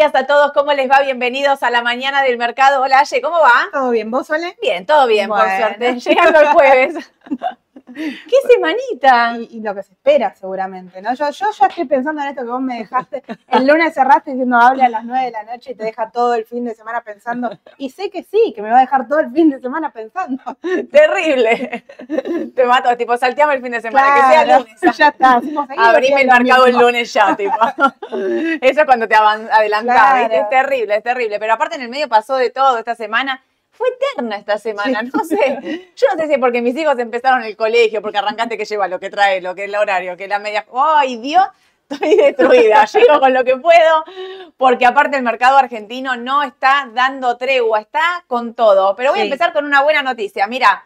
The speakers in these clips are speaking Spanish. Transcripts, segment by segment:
Días a todos, ¿cómo les va? Bienvenidos a la mañana del mercado. Hola, Aye, ¿cómo va? ¿Todo bien? ¿Vos, Ole? Bien, todo bien, por suerte. Llegando el jueves. Y, y lo que se espera, seguramente, ¿no? Yo, yo ya estoy pensando en esto que vos me dejaste. El lunes cerraste diciendo hable a las 9 de la noche y te deja todo el fin de semana pensando. Y sé que sí, que me va a dejar todo el fin de semana pensando. Terrible. Te mato, tipo, salteame el fin de semana, que sea lunes. ya está. Abrime el mercado el lunes ya, tipo. Eso es cuando te adelantás. Es terrible, es terrible. Pero aparte en el medio pasó de todo esta semana. Fue eterna esta semana, no sé. Yo no sé si es porque mis hijos empezaron el colegio, porque arrancaste que lleva lo que trae, lo que es el horario, que la media. ¡Ay, Dios! Estoy destruida, llego con lo que puedo, porque aparte el mercado argentino no está dando tregua, está con todo. Pero voy a empezar con una buena noticia. Mira,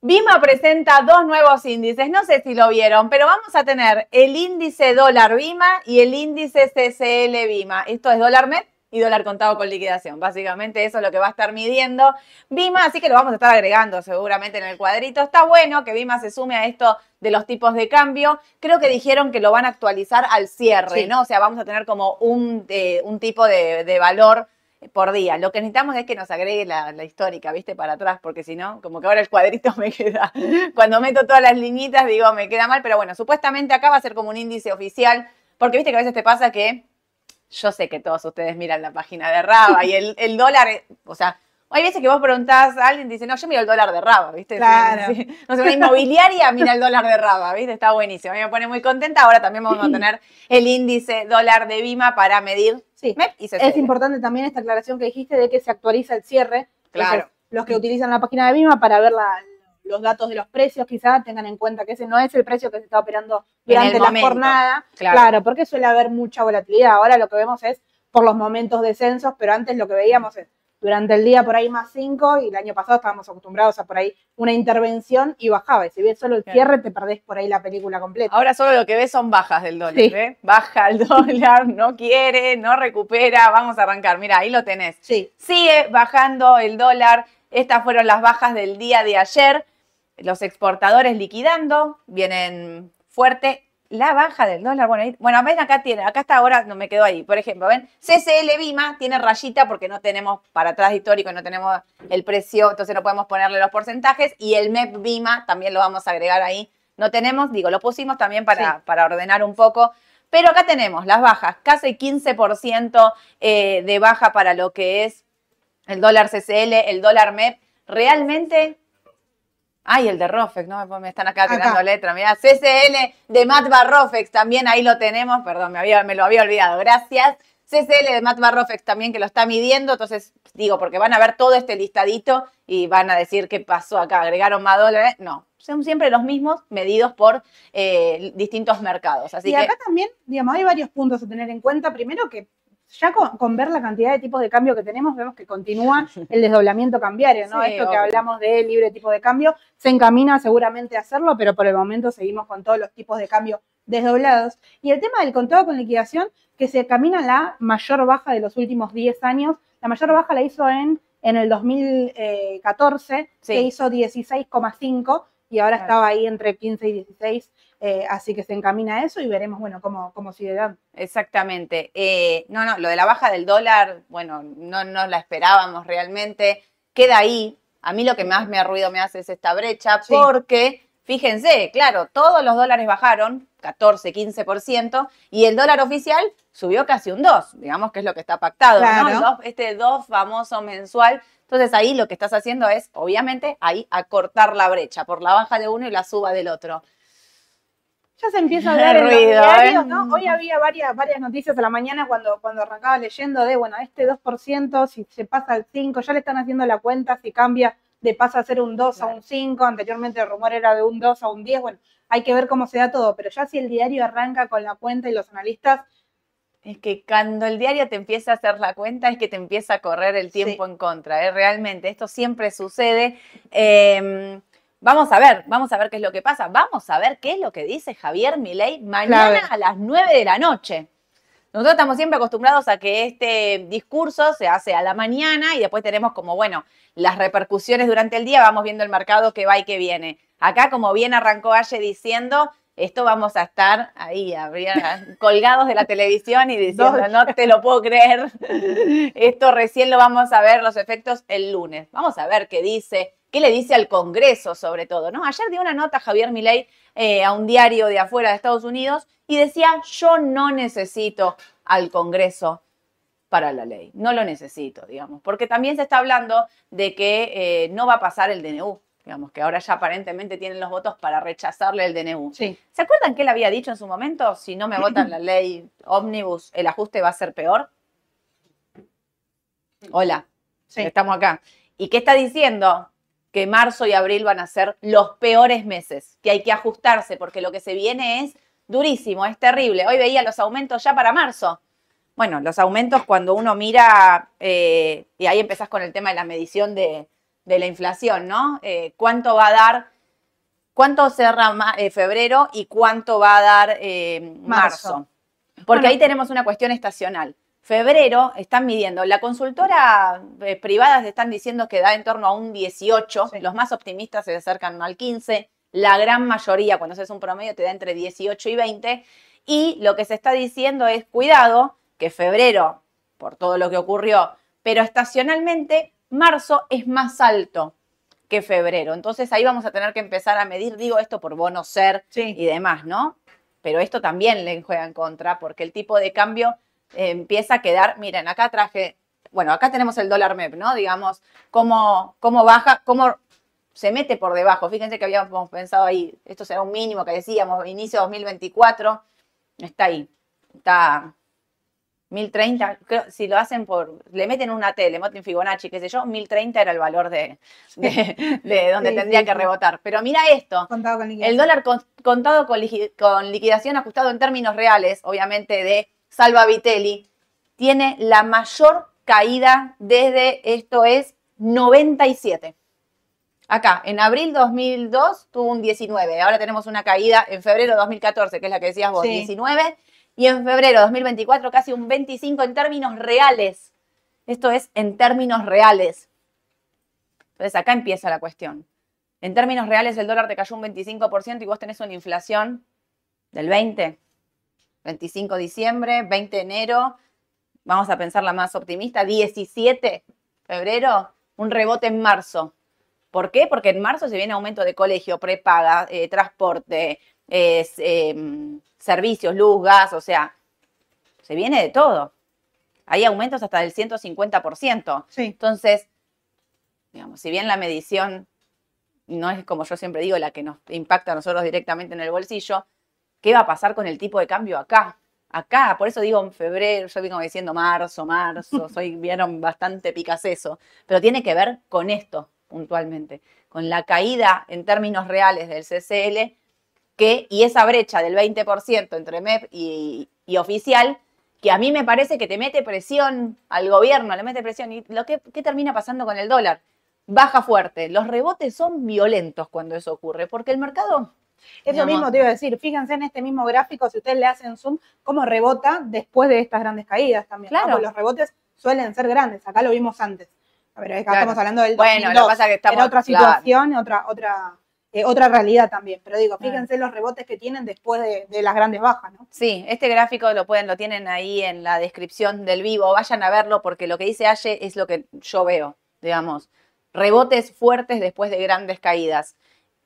Vima presenta dos nuevos índices, no sé si lo vieron, pero vamos a tener el índice dólar Vima y el índice CCL Vima. Esto es dólar MEP y dólar contado con liquidación. Básicamente eso es lo que va a estar midiendo Vima, así que lo vamos a estar agregando seguramente en el cuadrito. Está bueno que Vima se sume a esto de los tipos de cambio. Creo que dijeron que lo van a actualizar al cierre, Sí. ¿no? O sea, vamos a tener como un, eh, un tipo de, de valor por día. Lo que necesitamos es que nos agregue la, la histórica, ¿viste? Para atrás, porque si no, como que ahora el cuadrito me queda. Cuando meto todas las liñitas, digo, me queda mal, pero bueno, supuestamente acá va a ser como un índice oficial, porque viste que a veces te pasa que yo sé que todos ustedes miran la página de Raba y el, el dólar, eh, o sea, hay veces que vos preguntás a alguien y dice, no, yo miro el dólar de Raba, ¿viste? Claro. sí. No sé, una inmobiliaria mira el dólar de Raba, ¿viste? Está buenísimo. A mí me pone muy contenta. Ahora también vamos a tener el índice dólar de Vima para medir Sí. MEP y CCL. Es importante también esta aclaración que dijiste de que se actualiza el cierre. Claro. Entonces, los que utilizan la página de Vima para ver la- los datos de los precios, quizá tengan en cuenta que ese no es el precio que se está operando durante la momento. jornada. Claro. Claro. porque suele haber mucha volatilidad. Ahora lo que vemos es por los momentos de censos, pero antes lo que veíamos es durante el día por ahí más 5 y el año pasado estábamos acostumbrados a por ahí una intervención y bajaba. Y si ves solo el cierre, te perdés por ahí la película completa. Ahora solo lo que ves son bajas del dólar, Sí. ¿eh? Baja el dólar, no quiere, no recupera. Vamos a arrancar. Mira, ahí lo tenés. Sí, Sigue bajando el dólar. Estas fueron las bajas del día de ayer. Los exportadores liquidando, vienen fuerte. La baja del dólar, bueno, ahí- bueno, ven acá tiene, acá está ahora, no me quedo ahí. Por ejemplo, ven, CCL Vima tiene rayita porque no tenemos para atrás histórico, no tenemos el precio, entonces no podemos ponerle los porcentajes. Y el MEP Vima también lo vamos a agregar ahí. No tenemos, digo, lo pusimos también para, Sí. para ordenar un poco. Pero acá tenemos las bajas, casi 15% eh, de baja para lo que es el dólar CCL, el dólar MEP, realmente. Ay, el de Rofex, ¿no? Me están acá Acá. tirando letra. Mira, CCL de Matva Rofex también, ahí lo tenemos. Perdón, me, había, me lo había olvidado. Gracias. CCL de Matva Rofex también que lo está midiendo. Entonces, digo, porque van a ver todo este listadito y van a decir qué pasó acá. ¿Agregaron más dólares? No. Son siempre los mismos medidos por eh, distintos mercados. Así y que. acá también, digamos, hay varios puntos a tener en cuenta. Primero que ya con, con ver la cantidad de tipos de cambio que tenemos, vemos que continúa el desdoblamiento cambiario, ¿no? Sí, Esto que hablamos de libre tipo de cambio, se encamina seguramente a hacerlo, pero por el momento seguimos con todos los tipos de cambio desdoblados. Y el tema del contado con liquidación, que se camina la mayor baja de los últimos 10 años. La mayor baja la hizo en, en el 2014, Sí. que hizo 16,5 y ahora Claro. estaba ahí entre 15 y 16, eh, así que se encamina a eso y veremos, bueno, cómo, cómo sigue dando. Exactamente. Eh, no, no, lo de la baja del dólar, bueno, no nos la esperábamos realmente. Queda ahí. A mí lo que más me ruido me hace es esta brecha, Sí. porque, fíjense, claro, todos los dólares bajaron, 14, 15%, y el dólar oficial subió casi un 2, digamos que es lo que está pactado. Claro. Dos- este 2 famoso mensual. Entonces ahí lo que estás haciendo es, obviamente, ahí acortar la brecha por la baja de uno y la suba del otro. Ya se empieza a hablar en los Ruido, diarios, ¿eh? ¿no? Hoy había varias, varias noticias a la mañana cuando, cuando arrancaba leyendo de, bueno, este 2%, si se pasa al 5, ya le están haciendo la cuenta, si cambia de pasa a ser un 2 a Claro. un 5, anteriormente el rumor era de un 2 a un 10, bueno, hay que ver cómo se da todo, pero ya si el diario arranca con la cuenta y los analistas, Es que cuando el diario te empieza a hacer la cuenta es que te empieza a correr el tiempo en contra, ¿eh? realmente. Esto siempre sucede. Eh, vamos a ver, vamos a ver qué es lo que pasa. Vamos a ver qué es lo que dice Javier Milei mañana a las 9 de la noche. Nosotros estamos siempre acostumbrados a que este discurso se hace a la mañana y después tenemos como, bueno, las repercusiones durante el día, vamos viendo el mercado que va y que viene. Acá, como bien arrancó Aye diciendo, esto vamos a estar ahí, colgados de la televisión y diciendo, no te lo puedo creer, esto recién lo vamos a ver los efectos el lunes. Vamos a ver qué dice, qué le dice al Congreso sobre todo, ¿no? Ayer dio una nota Javier Milei eh, a un diario de afuera de Estados Unidos y decía, yo no necesito al Congreso para la ley, no lo necesito, digamos, porque también se está hablando de que eh, no va a pasar el DNU, digamos, que ahora ya aparentemente tienen los votos para rechazarle el DNU. Sí. ¿Se acuerdan que él había dicho en su momento, si no me votan la ley ómnibus, el ajuste va a ser peor? Hola, Sí. estamos acá. ¿Y qué está diciendo? Que marzo y abril van a ser los peores meses, que hay que ajustarse, porque lo que se viene es durísimo, es terrible. Hoy veía los aumentos ya para marzo. Bueno, los aumentos cuando uno mira, eh, y ahí empezás con el tema de la medición de, de la inflación, ¿no? Eh, ¿Cuánto va a dar, cuánto cerra eh, febrero y cuánto va a dar eh, marzo? Marzo. Porque Bueno. ahí tenemos una cuestión estacional. Febrero están midiendo, la consultora privada se están diciendo que da en torno a un 18, Sí. los más optimistas se acercan al 15, la gran mayoría, cuando haces un promedio, te da entre 18 y 20, y lo que se está diciendo es, cuidado, que febrero, por todo lo que ocurrió, pero estacionalmente, marzo es más alto que febrero. Entonces ahí vamos a tener que empezar a medir, digo esto por bono ser Sí. y demás, ¿no? Pero esto también le juega en contra porque el tipo de cambio eh, empieza a quedar, miren, acá traje, bueno, acá tenemos el dólar MEP, ¿no? Digamos, cómo, cómo baja, cómo se mete por debajo. Fíjense que habíamos pensado ahí, esto será un mínimo que decíamos, inicio 2024, está ahí, está 1030, creo, si lo hacen por, le meten una T, le meten Fibonacci, qué sé yo, 1030 era el valor de, de, de donde Sí, tendría sí, que rebotar. Pero mira esto, Contado con el dólar con- contado con, con liquidación ajustado en términos reales, obviamente de Salva Vitelli, tiene la mayor caída desde, esto es, 97. Acá, en abril 2002 tuvo un 19, ahora tenemos una caída en febrero 2014, que es la que decías vos, Sí. 19, y en febrero 2024 casi un 25 en términos reales. Esto es en términos reales. Entonces acá empieza la cuestión. En términos reales el dólar te cayó un 25% y vos tenés una inflación del 20. 25 de diciembre, 20 de enero, vamos a pensar la más optimista, 17 febrero, un rebote en marzo. ¿Por qué? Porque en marzo se viene aumento de colegio, prepaga, eh, transporte, eh, eh, servicios, luz, gas, o sea, se viene de todo. Hay aumentos hasta del 150%. Sí. Entonces, digamos, si bien la medición no es, como yo siempre digo, la que nos impacta a nosotros directamente en el bolsillo, ¿qué va a pasar con el tipo de cambio acá? Acá, por eso digo en febrero, yo vengo diciendo marzo, marzo, soy, vieron bastante picaseso, pero tiene que ver con esto puntualmente, con la caída en términos reales del CCL, que, y esa brecha del 20% entre MEP y, y oficial, que a mí me parece que te mete presión al gobierno, le mete presión. ¿Y lo que, qué termina pasando con el dólar? Baja fuerte. Los rebotes son violentos cuando eso ocurre, porque el mercado... Eso mismo te iba a decir, fíjense en este mismo gráfico, si ustedes le hacen zoom, cómo rebota después de estas grandes caídas también. Claro. Los rebotes suelen ser grandes, acá lo vimos antes. A ver, acá Claro. estamos hablando del Bueno, lo 2002, que pasa es que estamos- era otra claro. situación, otra, otra, eh, otra realidad también. Pero digo, fíjense los rebotes que tienen después de, de las grandes bajas, ¿no? Sí, este gráfico lo pueden, lo tienen ahí en la descripción del vivo. Vayan a verlo porque lo que dice Aye es lo que yo veo, digamos. Rebotes fuertes después de grandes caídas.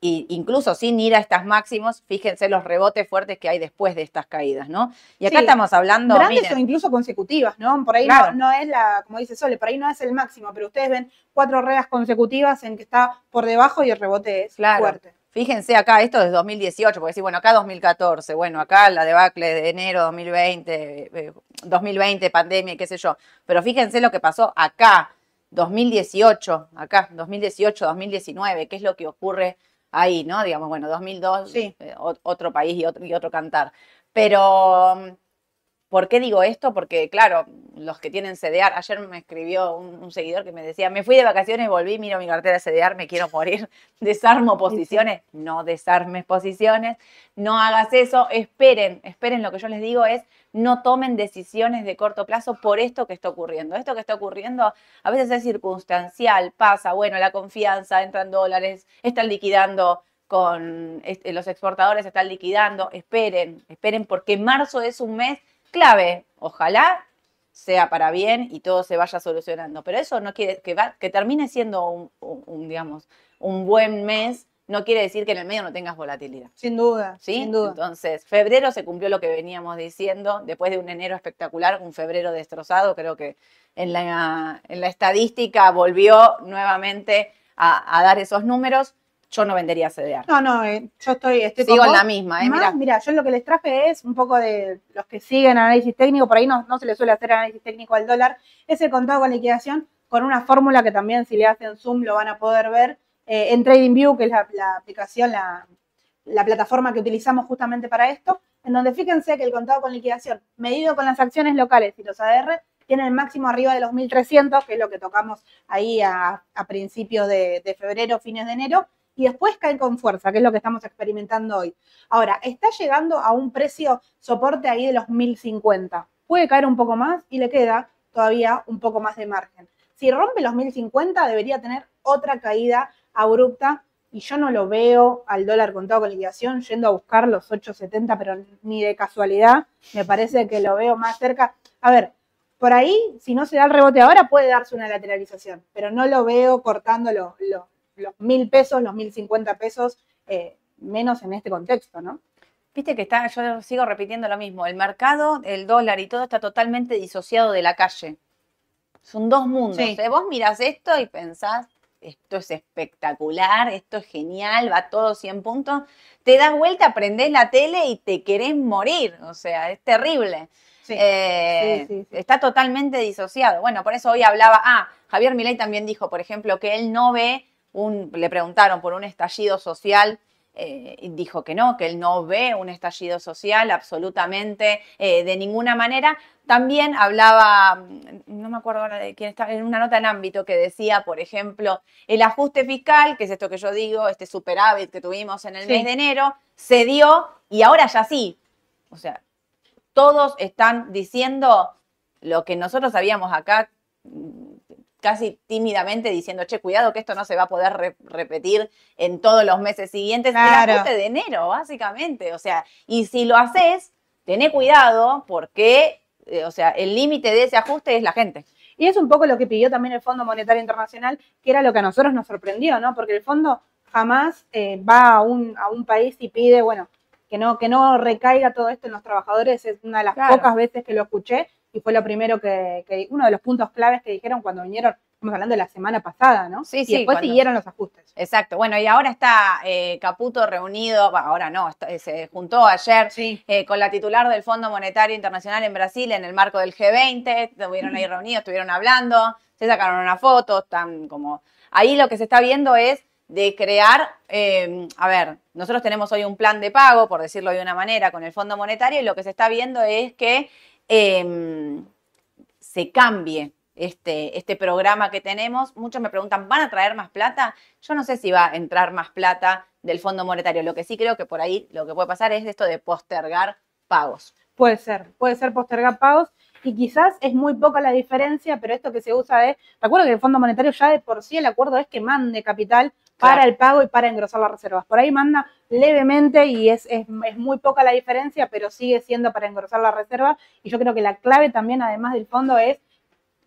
Y incluso sin ir a estas máximos, fíjense los rebotes fuertes que hay después de estas caídas, ¿no? Y acá Sí, estamos hablando. grandes miren, o incluso consecutivas, ¿no? Por ahí Claro. no, no es la, como dice Sole, por ahí no es el máximo, pero ustedes ven cuatro ruedas consecutivas en que está por debajo y el rebote es Claro. fuerte. Fíjense acá, esto es 2018, porque sí, bueno, acá 2014, bueno, acá la debacle de enero 2020, eh, 2020, pandemia, y qué sé yo. Pero fíjense lo que pasó acá, 2018, acá, 2018, 2019, qué es lo que ocurre ahí, ¿no? Digamos, bueno, 2002, Sí. eh, ot- otro país y otro, y otro cantar. Pero, mm, ¿por qué digo esto? Porque, claro, los que tienen CDR, ayer me escribió un, un seguidor que me decía, me fui de vacaciones, volví, miro mi cartera de CDR, me quiero morir, desarmo posiciones, no desarmes posiciones, no hagas eso, esperen, esperen, lo que yo les digo es, no tomen decisiones de corto plazo por esto que está ocurriendo. Esto que está ocurriendo a veces es circunstancial, pasa, bueno, la confianza, entran dólares, están liquidando con este, los exportadores están liquidando, esperen, esperen porque marzo es un mes clave. Ojalá sea para bien y todo se vaya solucionando. Pero eso no quiere que, que termine siendo un, digamos, un buen mes. No quiere decir que en el medio no tengas volatilidad. Sin duda, ¿Sí? sin duda. Entonces, febrero se cumplió lo que veníamos diciendo, después de un enero espectacular, un febrero destrozado, creo que en la, en la estadística volvió nuevamente a, dar esos números yo no vendería CDR. No, no, eh, yo estoy, estoy Sigo en la misma, ¿eh? Mira. mira, yo lo que les traje es un poco de los que siguen análisis técnico, por ahí no, no se le suele hacer análisis técnico al dólar, es el contado con liquidación con una fórmula que también si le hacen zoom lo van a poder ver eh, en TradingView, que es la, aplicación, la, la plataforma que utilizamos justamente para esto, en donde fíjense que el contado con liquidación medido con las acciones locales y los ADR tiene el máximo arriba de los 1.300, que es lo que tocamos ahí a, principios de, de, febrero, fines de enero, y después cae con fuerza, que es lo que estamos experimentando hoy. Ahora, está llegando a un precio soporte ahí de los 1.050. Puede caer un poco más y le queda todavía un poco más de margen. Si rompe los 1.050, debería tener otra caída abrupta y yo no lo veo al dólar contado con liquidación yendo a buscar los 8.70, pero ni de casualidad. Me parece que lo veo más cerca. A ver, por ahí, si no se da el rebote ahora, puede darse una lateralización, pero no lo veo cortando los mil pesos, los mil cincuenta pesos, eh, menos en este contexto, ¿no? Viste que está, yo sigo repitiendo lo mismo, el mercado, el dólar y todo está totalmente disociado de la calle. Son dos mundos. ¿eh? Vos mirás esto y pensás, esto es espectacular, esto es genial, va todo 100 puntos. Te das vuelta, prendés la tele y te querés morir. O sea, es terrible. Eh, está totalmente disociado. Bueno, por eso hoy hablaba, ah, Javier Milei también dijo, por ejemplo, que él no ve un, le preguntaron por un estallido social eh, dijo que no, que él no ve un estallido social absolutamente eh, de ninguna manera. También hablaba, mm, no me acuerdo ahora de quién estaba, en una nota en ámbito que decía, por ejemplo, el ajuste fiscal, que es esto que yo digo, este superávit que tuvimos en el mes de enero, se dio y ahora ya sí. O sea, todos están diciendo lo que nosotros sabíamos acá casi tímidamente diciendo, che, cuidado que esto no se va a poder repetir en todos los meses siguientes. Claro. El ajuste de enero, básicamente. O sea, y si lo haces, tené cuidado porque, eh, o sea, el límite de ese ajuste es la gente. Y es un poco lo que pidió también el Fondo Monetario Internacional, que era lo que a nosotros nos sorprendió, ¿no? Porque el fondo jamás eh, va a un, a un país y pide, bueno, que no, que no recaiga todo esto en los trabajadores, es una de las pocas veces que lo escuché y fue lo primero que, uno de los puntos claves que dijeron cuando vinieron, estamos hablando de la semana pasada, ¿no? Sí, sí. Y después siguieron los ajustes. Exacto. Bueno, y ahora está eh, Caputo reunido, ahora no, eh, se juntó ayer eh, con la titular del Fondo Monetario Internacional en Brasil en el marco del G20, estuvieron ahí reunidos, estuvieron hablando, se sacaron una foto, están como... Ahí lo que se está viendo es de crear, em, a ver, nosotros tenemos hoy un plan de pago, por decirlo de una manera, con el Fondo Monetario y lo que se está viendo es que em, se cambie este, este programa que tenemos. Muchos me preguntan, ¿van a traer más plata? Yo no sé si va a entrar más plata del Fondo Monetario. Lo que sí creo que por ahí lo que puede pasar es esto de postergar pagos. Puede ser, puede ser postergar pagos y quizás es muy poca la diferencia, pero esto que se usa es, recuerdo que el Fondo Monetario ya de por sí el acuerdo es que mande capital para el pago y para engrosar las reservas. Por ahí manda levemente y es, es, muy poca la diferencia, pero sigue siendo para engrosar la reserva. Y yo creo que la clave también, además del fondo, es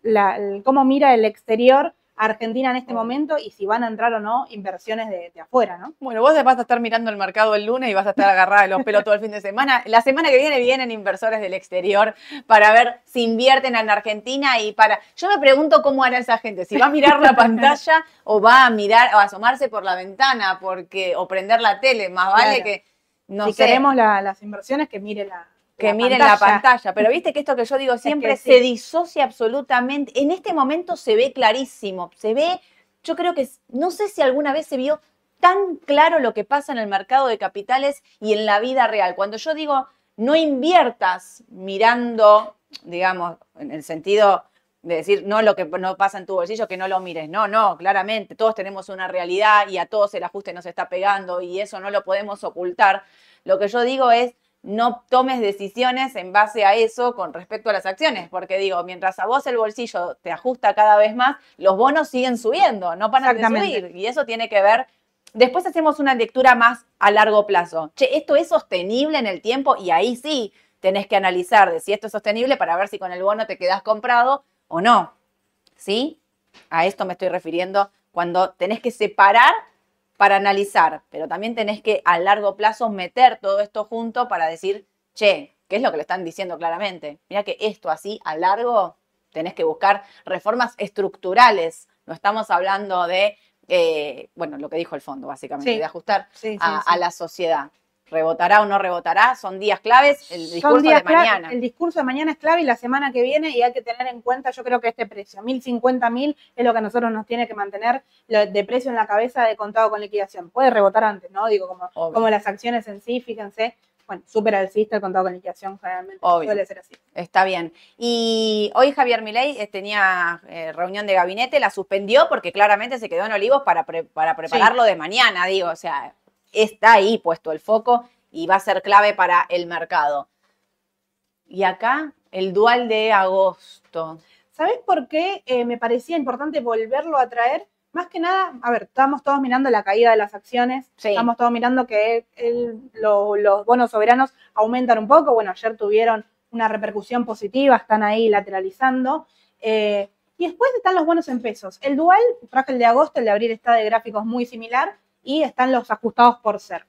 la, cómo mira el exterior Argentina en este momento y si van a entrar o no inversiones de, afuera, ¿no? Bueno, vos vas a estar mirando el mercado el lunes y vas a estar agarrada de los pelos todo el fin de semana. La semana que viene vienen inversores del exterior para ver si invierten en Argentina y para... Yo me pregunto cómo hará esa gente, si va a mirar la pantalla o va a mirar o asomarse por la ventana porque o prender la tele, más vale que... No si queremos las inversiones, que mire la, que miren la pantalla. Pero viste que esto que yo digo siempre se disocia absolutamente. En este momento se ve clarísimo. Se ve, yo creo que, no sé si alguna vez se vio tan claro lo que pasa en el mercado de capitales y en la vida real. Cuando yo digo, no inviertas mirando, digamos, en el sentido de decir, no lo que no pasa en tu bolsillo, que no lo mires. No, no, claramente, todos tenemos una realidad y a todos el ajuste nos está pegando y eso no lo podemos ocultar. Lo que yo digo es, no tomes decisiones en base a eso con respecto a las acciones, porque digo, mientras a vos el bolsillo te ajusta cada vez más, los bonos siguen subiendo, no paran de subir. Y eso tiene que ver Después hacemos una lectura más a largo plazo. Che, ¿esto es sostenible en el tiempo? Y ahí sí tenés que analizar de si esto es sostenible para ver si con el bono te quedas comprado o no. ¿Sí? A esto me estoy refiriendo cuando tenés que separar para analizar, pero también tenés que a largo plazo meter todo esto junto para decir, che, ¿qué es lo que le están diciendo claramente? Mira que esto así a largo tenés que buscar reformas estructurales. No estamos hablando de, eh, bueno, lo que dijo el fondo, básicamente, Sí. de ajustar Sí, sí, a, sí. a la sociedad. ¿Rebotará o no rebotará? Son días claves. El discurso Son días de mañana. El discurso de mañana es clave y la semana que viene, y hay que tener en cuenta, yo creo que este precio, 1050 mil, es lo que a nosotros nos tiene que mantener de precio en la cabeza de contado con liquidación. Puede rebotar antes, ¿no? Digo, como, Obvio. como las acciones en sí, fíjense, bueno, súper alcista el contado con liquidación, generalmente Obvio. suele ser así. Está bien. Y hoy Javier Milei eh, tenía eh, reunión de gabinete, la suspendió porque claramente se quedó en Olivos para, pre- para prepararlo de mañana, digo, o sea, está ahí puesto el foco y va a ser clave para el mercado. Y acá el dual de agosto. ¿Sabés por qué eh, me parecía importante volverlo a traer? Más que nada, a ver, estamos todos mirando la caída de las acciones, Sí. estamos todos mirando que el- lo- los bonos soberanos aumentan un poco, bueno, ayer tuvieron una repercusión positiva, están ahí lateralizando. eh, y después están los bonos en pesos. El dual, traje el de agosto, el de abril está de gráficos muy similar y están los ajustados por ser.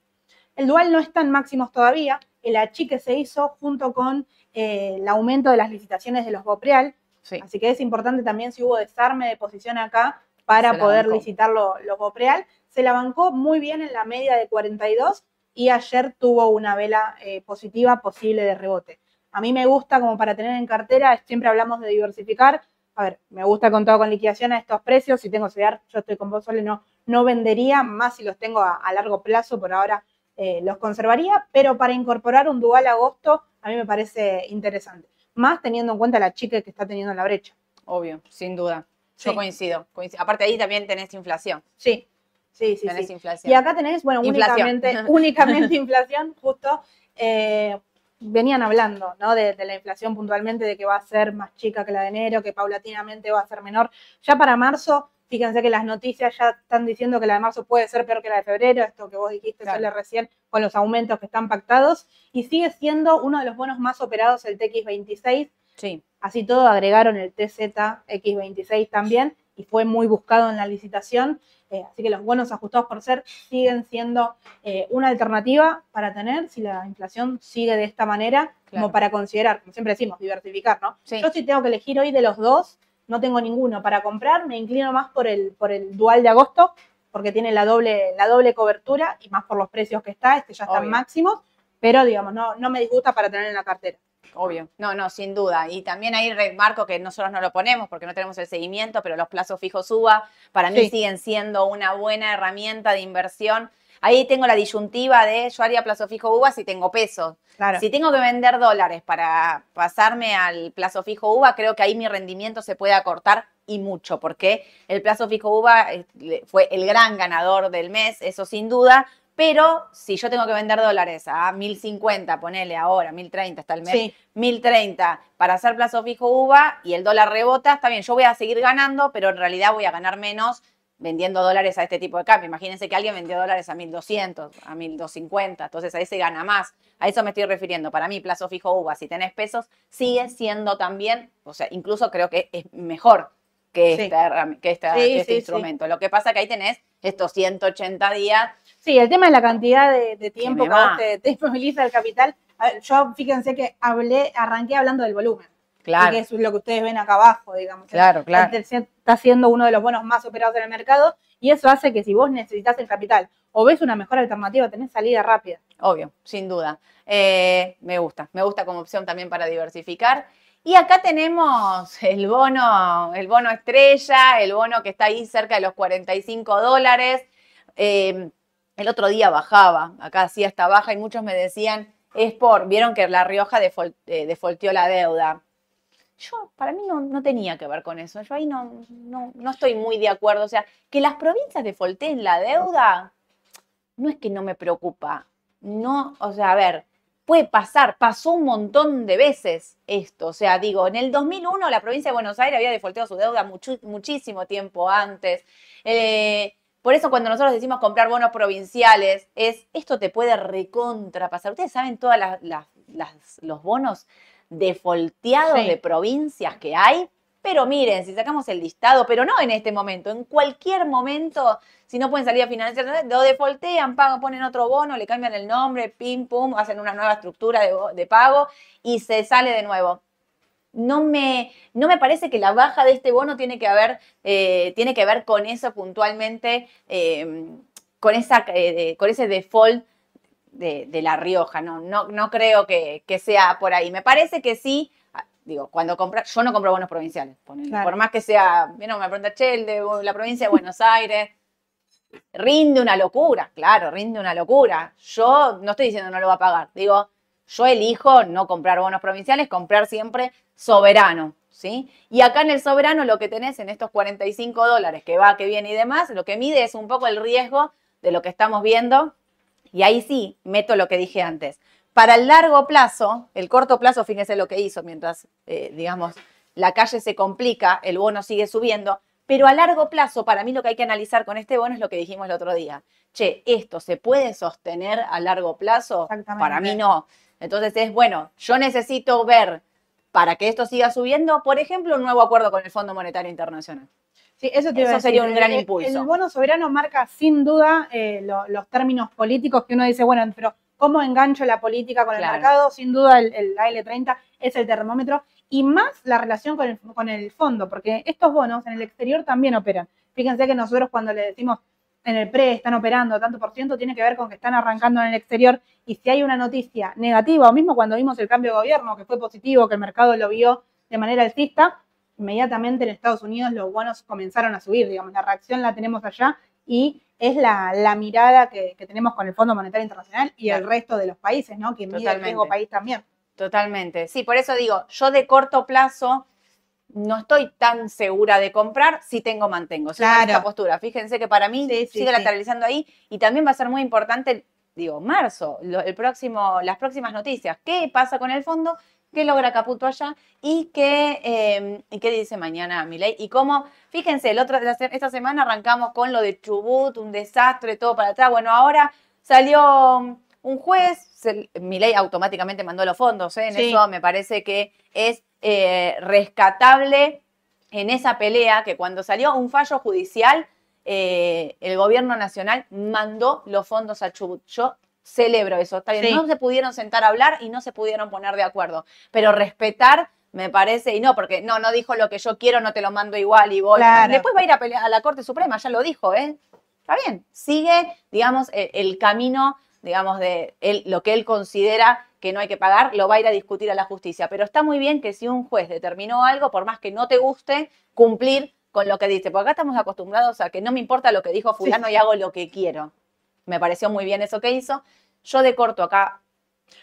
El dual no está en máximos todavía, el achique se hizo junto con eh, el aumento de las licitaciones de los Bopreal, Sí. Así que es importante también si hubo desarme de posición acá para poder bancó. licitar lo- los Bopreal. Se la bancó muy bien en la media de 42 y ayer tuvo una vela eh, positiva posible de rebote. A mí me gusta como para tener en cartera, siempre hablamos de diversificar. A ver, me gusta contado con liquidación a estos precios. Si tengo CEDAR, yo estoy con vos, Sole, no, no vendería, más si los tengo a, a largo plazo, por ahora eh, los conservaría, pero para incorporar un dual agosto a mí me parece interesante. Más teniendo en cuenta la chica que está teniendo la brecha. Obvio, sin duda. Yo Sí. coincido, coincido. Aparte ahí también tenés inflación. Sí, sí, sí. tenés sí. inflación. Y acá tenés, bueno, Inflación. únicamente, únicamente inflación, justo. eh, venían hablando, ¿no? De, de la inflación puntualmente, de que va a ser más chica que la de enero, que paulatinamente va a ser menor. Ya para marzo, fíjense que las noticias ya están diciendo que la de marzo puede ser peor que la de febrero, esto que vos dijiste, Claro. Recién, con los aumentos que están pactados, y sigue siendo uno de los bonos más operados el TX26, Sí, Así todo agregaron el TZX26 también y fue muy buscado en la licitación. Eh, así que los bonos ajustados por ser siguen siendo eh, una alternativa para tener si la inflación sigue de esta manera, Claro. como para considerar, como siempre decimos, diversificar, ¿no? Sí. Yo si tengo que elegir hoy de los dos, no tengo ninguno para comprar, me inclino más por el, por el dual de agosto, porque tiene la doble, la doble cobertura y más por los precios que está, este ya está en Obvio. máximos, pero digamos, no, no me disgusta para tener en la cartera. Obvio, no, no, sin duda. Y también ahí remarco que nosotros no lo ponemos porque no tenemos el seguimiento, pero los plazos fijos UBA para mí Sí. siguen siendo una buena herramienta de inversión. Ahí tengo la disyuntiva de yo haría plazo fijo UBA si tengo pesos. Claro. Si tengo que vender dólares para pasarme al plazo fijo UBA, creo que ahí mi rendimiento se puede acortar y mucho, porque el plazo fijo UBA eh, fue el gran ganador del mes, eso sin duda. Pero si yo tengo que vender dólares a 1050, ponele ahora, 1030 está el mes, Sí. 1030 para hacer plazo fijo UVA y el dólar rebota, está bien, yo voy a seguir ganando, pero en realidad voy a ganar menos vendiendo dólares a este tipo de cambio. Imagínense que alguien vendió dólares a 1200, a 1250, entonces ahí se gana más. A eso me estoy refiriendo. Para mí, plazo fijo UVA, si tenés pesos, sigue siendo también, o sea, incluso creo que es mejor que, Sí. esta herram- que, esta- Sí, que este instrumento. Lo que pasa que ahí tenés estos 180 días. Sí, el tema es la cantidad de, de tiempo que, vos te, te moviliza el capital. Ver, yo fíjense que hablé, arranqué hablando del volumen. Y que es lo que ustedes ven acá abajo, digamos. Claro, claro. Este Está siendo uno de los bonos más operados en el mercado y eso hace que si vos necesitas el capital o ves una mejor alternativa, tenés salida rápida. Obvio, sin duda. Eh, me gusta, me gusta como opción también para diversificar. Y acá tenemos el bono, el bono estrella, el bono que está ahí cerca de los 45 dólares. Eh, el otro día bajaba, acá hacía esta baja y muchos me decían, es por, vieron que La Rioja defol- eh, defolteó la deuda. Yo, para mí no, no tenía que ver con eso. Yo ahí no, no, no estoy muy de acuerdo. O sea, que las provincias defolteen la deuda, no es que no me preocupa. No, o sea, a ver, puede pasar, pasó un montón de veces esto. O sea, digo, en el 2001 la provincia de Buenos Aires había defolteado su deuda mucho- muchísimo tiempo antes. Eh, Por eso cuando nosotros decimos comprar bonos provinciales, es esto te puede recontrapasar. Ustedes saben todos los bonos defolteados Sí. de provincias que hay. Pero miren, si sacamos el listado, pero no en este momento, en cualquier momento, si no pueden salir a financiar, lo defoltean, pagan, ponen otro bono, le cambian el nombre, pim, pum, hacen una nueva estructura de pago y se sale de nuevo. No me, no me parece que la baja de este bono tiene que, haber, eh, tiene que ver con eso puntualmente, eh, con, esa, eh, con ese default de, de La Rioja. No, no, no creo que, que sea por ahí. Me parece que sí. ah, Digo, cuando compra, yo no compro bonos provinciales. Claro. Por más que sea, vieron, me pregunta, che, el de la provincia de Buenos Aires, rinde una locura, claro, rinde una locura. Yo no estoy diciendo no lo va a pagar, digo, yo elijo no comprar bonos provinciales, comprar siempre soberano, ¿sí? Y acá en el soberano lo que tenés en estos 45 dólares que va, que viene y demás, lo que mide es un poco el riesgo de lo que estamos viendo. Y ahí sí, meto lo que dije antes. Para el largo plazo, el corto plazo, fíjense lo que hizo, mientras, eh, digamos, la calle se complica, el bono sigue subiendo, pero a largo plazo, para mí lo que hay que analizar con este bono es lo que dijimos el otro día. Che, ¿esto se puede sostener a largo plazo? Para mí no. Entonces es, bueno, yo necesito ver para que esto siga subiendo, por ejemplo, un nuevo acuerdo con el Fondo Monetario Internacional. Sí, eso te Eso sería decir. un gran El- impulso. El bono soberano marca sin duda eh, lo- los términos políticos que uno dice, bueno, pero ¿cómo engancho la política con Claro. el mercado? Sin duda el, el AL30 es el termómetro y más la relación con el, con el fondo, porque estos bonos en el exterior también operan. Fíjense que nosotros cuando le decimos en el PRE están operando tanto por ciento, tiene que ver con que están arrancando en el exterior y si hay una noticia negativa, o mismo cuando vimos el cambio de gobierno, que fue positivo, que el mercado lo vio de manera alcista, inmediatamente en Estados Unidos los bonos comenzaron a subir, digamos, la reacción la tenemos allá y es la, la mirada que, que tenemos con el Fondo Monetario Internacional y el resto de los países, ¿no? Que mide el Totalmente. riesgo país también. Totalmente. Sí, por eso digo, yo de corto plazo no estoy tan segura de comprar si tengo mantengo. En Claro. esta postura. Fíjense que para mí Sí, sigue sí. lateralizando ahí y también va a ser muy importante, digo, marzo, lo- el próximo, las próximas noticias. ¿Qué pasa con el fondo? ¿Qué logra Caputo allá? ¿Y qué, eh, ¿y qué dice mañana Milei? Y cómo, fíjense, el otro, esta semana arrancamos con lo de Chubut, un desastre, todo para atrás. Bueno, ahora salió un juez, se, Milei automáticamente mandó los fondos, ¿eh? en Sí. eso me parece que es eh, rescatable en esa pelea que cuando salió un fallo judicial, eh, el gobierno nacional mandó los fondos a Chubut. Yo celebro eso, está bien. Sí. No se pudieron sentar a hablar y no se pudieron poner de acuerdo, pero respetar me parece, y no, porque no, no dijo lo que yo quiero, no te lo mando igual y voy. Claro. Después va a ir a pelear a la Corte Suprema, ya lo dijo, ¿eh? Está bien, sigue, digamos, el, el camino, digamos, de él, lo que él considera que no hay que pagar, lo va a ir a discutir a la justicia. Pero está muy bien que si un juez determinó algo, por más que no te guste, cumplir con lo que dice. Porque acá estamos acostumbrados a que no me importa lo que dijo fulano y hago lo que quiero. Me pareció muy bien eso que hizo. Yo de corto acá,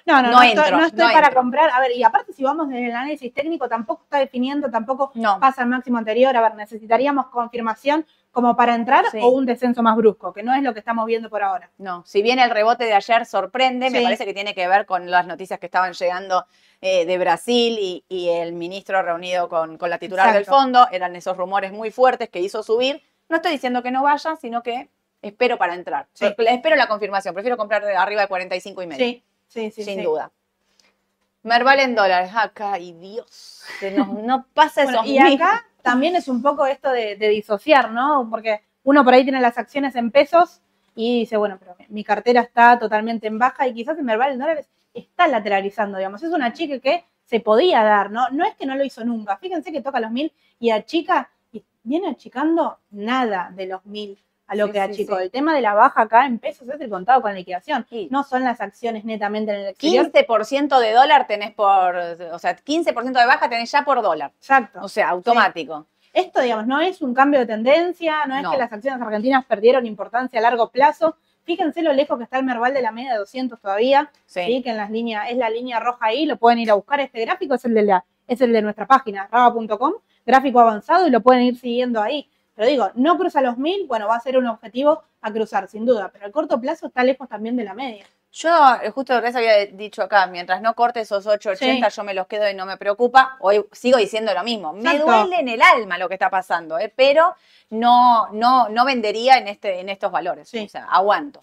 No, no, No no, entro, estoy, no estoy no para entro. comprar. A ver, y aparte si vamos desde el análisis técnico, tampoco está definiendo, tampoco no. pasa al máximo anterior. A ver, necesitaríamos confirmación como para entrar Sí. o un descenso más brusco, que no es lo que estamos viendo por ahora. No, si bien el rebote de ayer sorprende, me parece que tiene que ver con las noticias que estaban llegando eh, de Brasil y, y el ministro reunido con, con la titular del fondo. Eran esos rumores muy fuertes que hizo subir. No estoy diciendo que no vaya, sino que espero para entrar. Sí. Espero la confirmación. Prefiero comprar de arriba de 45 y medio. Sí, sí, sí. sin duda. Merval en dólares. Acá, y Dios, se nos- no pasa Bueno, esos y acá también es un poco esto de, de disociar, ¿no? Porque uno por ahí tiene las acciones en pesos y dice, bueno, pero mi cartera está totalmente en baja y quizás el Merval en dólares está lateralizando, digamos. Es una chica que se podía dar, ¿no? No es que no lo hizo nunca. Fíjense que toca los mil y achica y viene achicando nada de los mil a lo Sí, que achicó. sí. El tema de la baja acá en pesos es el contado con liquidación. No son las acciones netamente en el exterior. 15% de dólar tenés por, o sea, 15% de baja tenés ya por dólar. Exacto. O sea, automático. Esto, digamos, no es un cambio de tendencia, no es No. que las acciones argentinas perdieron importancia a largo plazo. Fíjense lo lejos que está el Merval de la media de 200 todavía, Sí. ¿sí? que en las líneas, es la línea roja ahí, lo pueden ir a buscar. Este gráfico es el de, la, es el de nuestra página, raba.com, gráfico avanzado, y lo pueden ir siguiendo ahí. Pero digo, no cruza los mil, bueno, va a ser un objetivo a cruzar, sin duda, pero a corto plazo está lejos también de la media. Yo eh, justo les había dicho acá, mientras no corte esos 8.80, yo me los quedo y no me preocupa. Hoy sigo diciendo lo mismo. Me duele en el alma lo que está pasando, ¿eh? pero no, no, no vendería en, este, en estos valores. Sí. O sea, aguanto.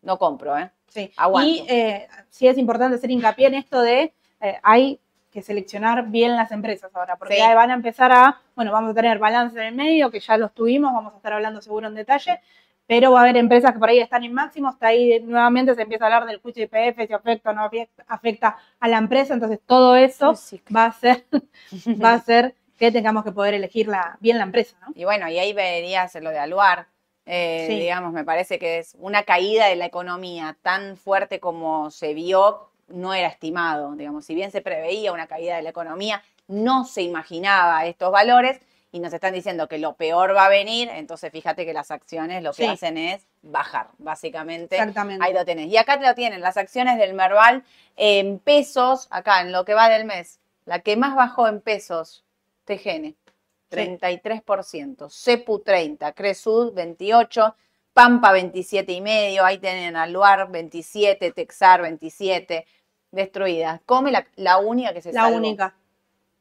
No compro, ¿eh? Sí. Aguanto. Y eh, sí es importante hacer hincapié en esto de eh, hay que seleccionar bien las empresas ahora, porque Sí. ahí van a empezar a, bueno, vamos a tener balance en el medio, que ya los tuvimos, vamos a estar hablando seguro en detalle, pero va a haber empresas que por ahí están en máximo, hasta ahí nuevamente se empieza a hablar del juicio IPF, si afecta o no afecta, a la empresa, entonces todo eso Sí. va a ser, va a hacer que tengamos que poder elegir la, bien la empresa, ¿no? Y bueno, y ahí verías lo de Aluar. Eh. Digamos, me parece que es una caída de la economía tan fuerte como se vio, no era estimado. Digamos, si bien se preveía una caída de la economía, no se imaginaba estos valores y nos están diciendo que lo peor va a venir. Entonces, fíjate que las acciones lo que Sí. hacen es bajar, básicamente. Exactamente. Ahí lo tenés. Y acá te lo tienen, las acciones del Merval en pesos, acá en lo que va del mes. La que más bajó en pesos, TGN, 33%, Cepu 30, Cresud 28, Pampa 27 y medio, ahí tienen Aluar 27, Texar 27, destruidas. Come la, la única que se La salvó. única.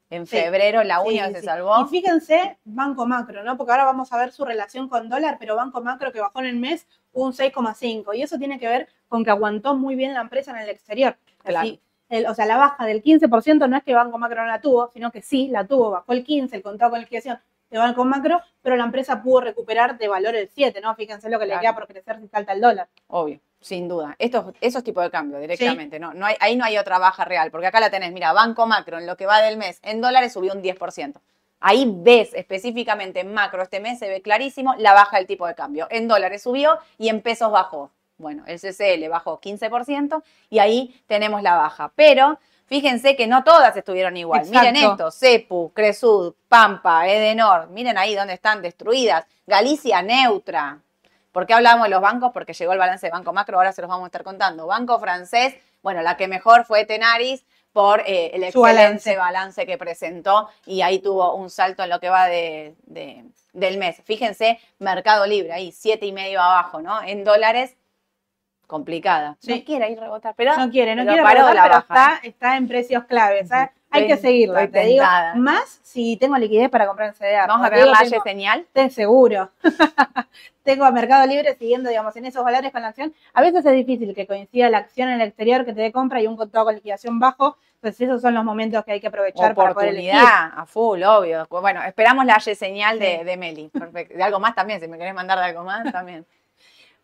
En Sí. febrero, la única sí, que se salvó. Y fíjense, Banco Macro, ¿no? Porque ahora vamos a ver su relación con dólar, pero Banco Macro que bajó en el mes un 6,5. Y eso tiene que ver con que aguantó muy bien la empresa en el exterior. Claro. Así, el- o sea, la baja del 15% no es que Banco Macro no la tuvo, sino que sí la tuvo, bajó el 15, el contado con liquidación de Banco Macro, pero la empresa pudo recuperar de valor el 7, ¿no? Fíjense lo que Claro. le queda por crecer si salta el dólar. Obvio, sin duda. Estos, esos tipos de cambio directamente. No, no hay, ahí no hay otra baja real, porque acá la tenés, mira, Banco Macro en lo que va del mes, en dólares subió un 10%. Ahí ves específicamente en macro este mes, se ve clarísimo la baja del tipo de cambio. En dólares subió y en pesos bajó. Bueno, el CCL bajó 15% y ahí tenemos la baja. Pero fíjense que no todas estuvieron igual. Miren esto, Cepu, Cresud, Pampa, Edenor, miren ahí dónde están destruidas. Galicia neutra. ¿Por qué hablamos de los bancos? Porque llegó el balance de Banco Macro, ahora se los vamos a estar contando. Banco francés, bueno, la que mejor fue Tenaris por eh, el excelente balance. balance. que presentó y ahí tuvo un salto en lo que va de, de- del mes. Fíjense, Mercado Libre, ahí siete y medio abajo, ¿no? En dólares, complicada. Sí. No quiere ir rebotar, pero No quiere, no quiere rebotar, la pero baja. está, está en precios claves. ¿sabes? Hay Estoy- que seguirla, te digo. Más si tengo liquidez para comprar en CDR. Vamos a ver la tengo- señal. Te seguro. Tengo a Mercado Libre siguiendo, digamos, en esos valores con la acción. A veces es difícil que coincida la acción en el exterior que te dé compra y un contado con liquidación bajo. Entonces, esos son los momentos que hay que aprovechar para poder elegir. Oportunidad, a full, obvio. Bueno, esperamos la señal de, de Meli. Perfecto. De algo más también, si me querés mandar de algo más, también.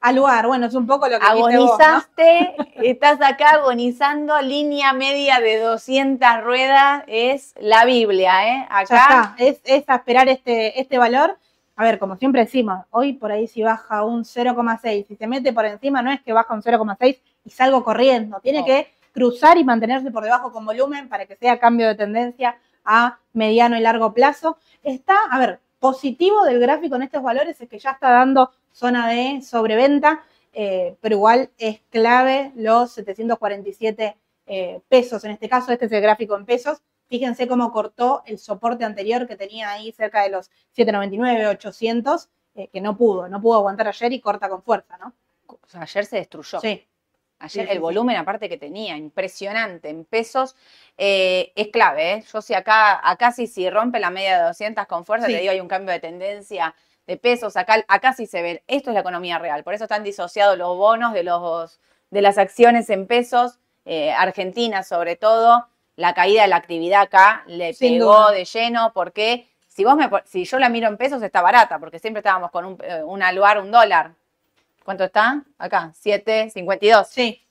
Al lugar, bueno, es un poco lo que viste vos, ¿no? Agonizaste, estás acá agonizando, línea media de 200 ruedas, es la Biblia, ¿eh? Ya Acá, está, es, es esperar este, este valor. A ver, como siempre decimos, hoy por ahí si baja un 0,6, si se mete por encima, no es que baja un 0,6 y salgo corriendo, tiene No. que cruzar y mantenerse por debajo con volumen para que sea cambio de tendencia a mediano y largo plazo. Está, a ver, positivo del gráfico en estos valores es que ya está dando zona de sobreventa, eh, pero igual es clave los 747 eh, pesos. En este caso, este es el gráfico en pesos. Fíjense cómo cortó el soporte anterior que tenía ahí cerca de los 799, 800, eh, que no pudo, no pudo aguantar ayer y corta con fuerza, ¿no? o sea, ayer se destruyó. Sí, Ayer Sí, el sí. volumen aparte que tenía, impresionante, en pesos, eh, es clave. ¿eh? Yo sí acá, acá sí, si rompe la media de 200 con fuerza, Sí. te digo, hay un cambio de tendencia de pesos, acá, acá sí se ve. Esto es la economía real, por eso están disociados los bonos de, los, de las acciones en pesos, eh, Argentina sobre todo, la caída de la actividad acá le Sin pegó duda. de lleno, porque si, vos me, si yo la miro en pesos está barata, porque siempre estábamos con un, eh, un aluar, un dólar. ¿Cuánto está? Acá, 7.52. sí,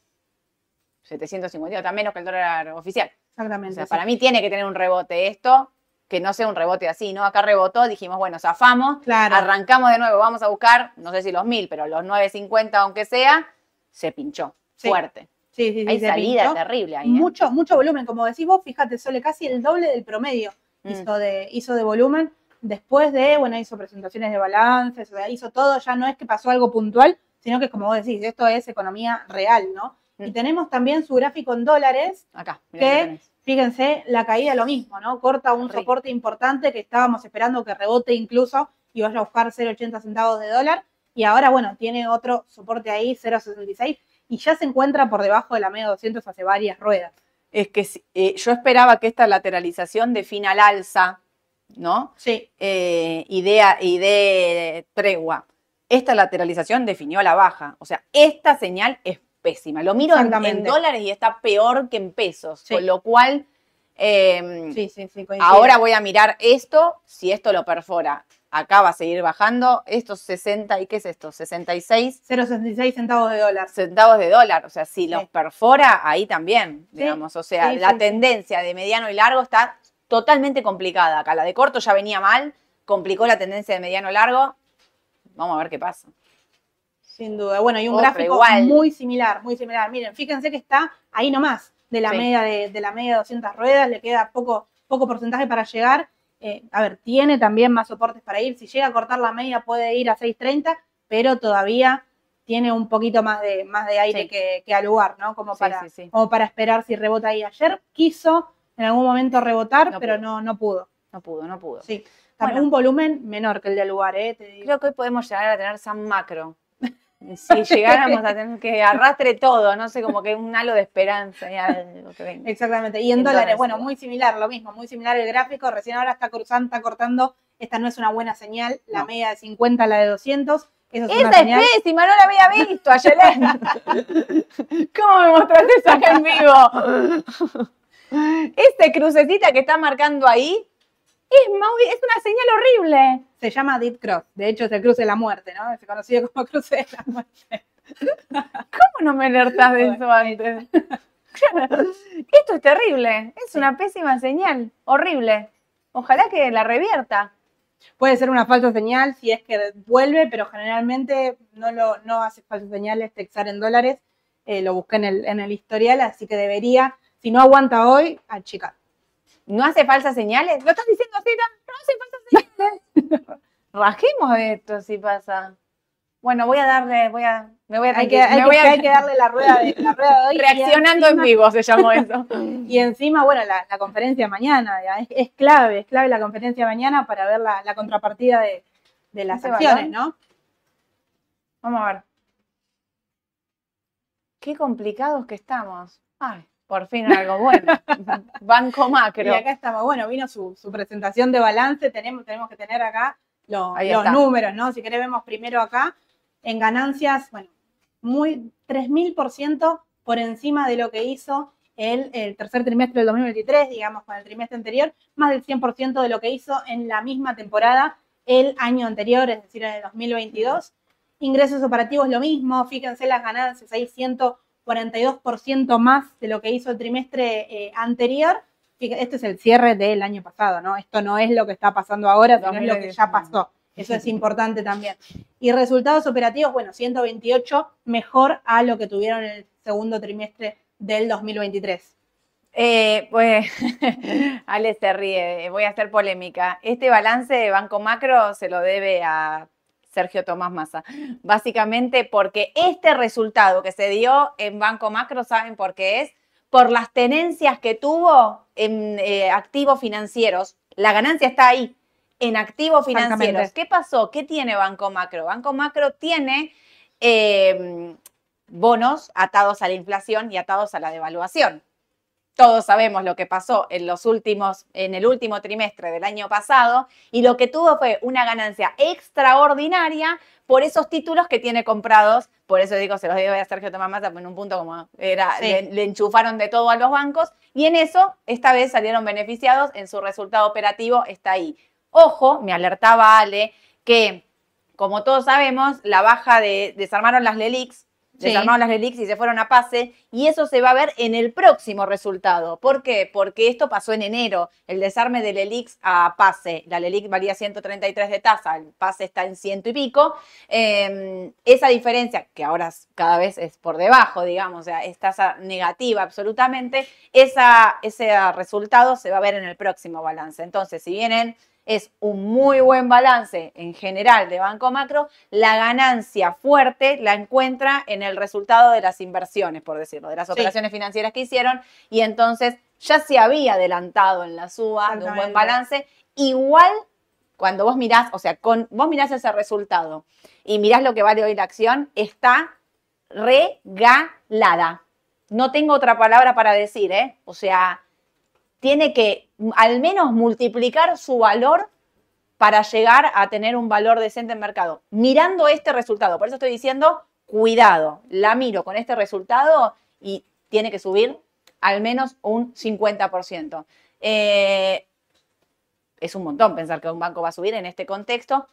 752, está menos que el dólar oficial. O exactamente. sea, sí. para mí tiene que tener un rebote esto, que no sea un rebote así, ¿no? Acá rebotó, dijimos, bueno, zafamos, Claro. arrancamos de nuevo, vamos a buscar, no sé si los 1000, pero los 950 aunque sea, se pinchó, Sí. fuerte. Sí, sí, sí, Hay se salida pinchó. terrible ahí. ¿eh? Mucho, mucho volumen, como decís vos, fíjate, Sole, casi el doble del promedio Mm. hizo, de, hizo de volumen. Después de, bueno, hizo presentaciones de balances, o sea, hizo todo, ya no es que pasó algo puntual, sino que es como vos decís, esto es economía real, ¿no? Y Mm. tenemos también su gráfico en dólares, Acá, que-. Fíjense, la caída lo mismo, ¿no? Corta un soporte importante que estábamos esperando que rebote incluso y vaya a buscar 0,80 centavos de dólar. Y ahora, bueno, tiene otro soporte ahí, 0,66. y ya se encuentra por debajo de la media 200 hace varias ruedas. Es que eh, yo esperaba que esta lateralización defina al alza, ¿no? Sí. Eh, y, de, tregua. Esta lateralización definió la baja. O sea, esta señal es pésima. Lo miro en, dólares y está peor que en pesos. Con lo cual, em, ahora voy a mirar esto, si esto lo perfora acá va a seguir bajando. Estos 60, ¿y qué es esto? 66. 0,66 centavos de dólar. Centavos de dólar. O sea, si los perfora, ahí también, digamos. O sea, la tendencia de mediano y largo está totalmente complicada. Acá la de corto ya venía mal, complicó la tendencia de mediano y largo. Vamos a ver qué pasa. Sin duda. Bueno, y un gráfico muy similar, muy similar. Miren, fíjense que está ahí nomás de la media de, de la media de 200 ruedas, le queda poco, poco porcentaje para llegar eh, a ver, tiene también más soportes para ir. Si llega a cortar la media puede ir a 6.30, pero todavía tiene un poquito más de, más de aire que, al lugar, ¿no? Como para, como para esperar si rebota ahí. Ayer quiso en algún momento rebotar, pero no, no pudo. No pudo, no pudo. Sí. También un volumen menor que el de lugar, ¿eh? Creo que hoy podemos llegar a tener San Macro. Si llegáramos a tener que arrastre todo, no sé, como que un halo de esperanza. Exactamente. Y en, dólares, bueno, muy similar, lo mismo, muy similar el gráfico. Recién ahora está cruzando, está cortando. Esta no es una buena señal. La media de 50, la de 200. Eso es Esa es pésima, no la había visto, Ayelén. ¿Cómo me mostraste esa en vivo? Este crucecita que está marcando ahí es, es una señal horrible. Se llama Deep Cross. De hecho, es el cruce de la muerte, ¿no? Es conocido como cruce de la muerte. ¿Cómo no me alertas de eso antes? Esto es terrible. Es una pésima señal. Horrible. Ojalá que la revierta. Puede ser una falsa señal si es que vuelve, pero generalmente no, lo, no hace falsas señales texar en dólares. Eh, lo busqué en el, en el historial, así que debería, si no aguanta hoy, achicar. ¿No hace falsas señales? ¿Lo estás diciendo así? No hace falsas señales. Rajemos de esto si pasa. Bueno, voy a darle, voy a, me voy a, hay que, hay que, darle la rueda de, la rueda de hoy. Reaccionando en vivo se llamó eso. y encima, bueno, la, conferencia mañana, es, clave, es clave la conferencia mañana para ver la, contrapartida de, las acciones, ¿no? Vamos a ver. Qué complicados que estamos. Ay. Por fin algo bueno. Banco macro. Y acá estamos. Bueno, vino su, presentación de balance. Tenemos, tenemos que tener acá los, números, ¿no? Si querés, vemos primero acá. En ganancias, bueno, muy 3.000% por encima de lo que hizo el, el, tercer trimestre del 2023, digamos, con el trimestre anterior, más del 100% de lo que hizo en la misma temporada el año anterior, es decir, en el 2022. Ingresos operativos lo mismo, fíjense las ganancias, hay 100 42% más de lo que hizo el trimestre eh, anterior. Este es el cierre del año pasado, ¿no? Esto no es lo que está pasando ahora, sino es lo que ya pasó. Eso es importante también. Y resultados operativos, bueno, 128 mejor a lo que tuvieron el segundo trimestre del 2023. Eh, pues, Ale se ríe, voy a hacer polémica. Este balance de Banco Macro se lo debe a Sergio Tomás Massa. Básicamente porque este resultado que se dio en Banco Macro, ¿saben por qué es? Por las tenencias que tuvo en eh, activos financieros. La ganancia está ahí, en activos financieros. ¿Qué pasó? ¿Qué tiene Banco Macro? Banco Macro tiene em, bonos atados a la inflación y atados a la devaluación. Todos sabemos lo que pasó en los últimos, en el último trimestre del año pasado, y lo que tuvo fue una ganancia extraordinaria por esos títulos que tiene comprados. Por eso digo, se los digo a Sergio Tomás Massa, en un punto como era, le, enchufaron de todo a los bancos, y en eso, esta vez salieron beneficiados, en su resultado operativo está ahí. Ojo, me alertaba Ale, que como todos sabemos, la baja de, desarmaron las LELIX, desarmaron las LELIX y se fueron a pase, y eso se va a ver en el próximo resultado. ¿Por qué? Porque esto pasó en enero, el desarme de LELIX a pase. La LELIX valía 133 de tasa, el pase está en ciento y pico. Em, esa diferencia, que ahora cada vez es por debajo, digamos, o sea, es tasa negativa absolutamente, esa, ese resultado se va a ver en el próximo balance. Entonces, si vienen es un muy buen balance en general de Banco Macro, la ganancia fuerte la encuentra en el resultado de las inversiones, por decirlo, de las operaciones financieras que hicieron, y entonces ya se había adelantado en la suba de un buen balance. Igual, cuando vos mirás, o sea, con, vos mirás ese resultado y mirás lo que vale hoy la acción, está regalada. No tengo otra palabra para decir, ¿eh? O sea, tiene que al menos multiplicar su valor para llegar a tener un valor decente en mercado. Mirando este resultado, por eso estoy diciendo, cuidado, la miro con este resultado y tiene que subir al menos un 50%. Eh, es un montón pensar que un banco va a subir en este contexto.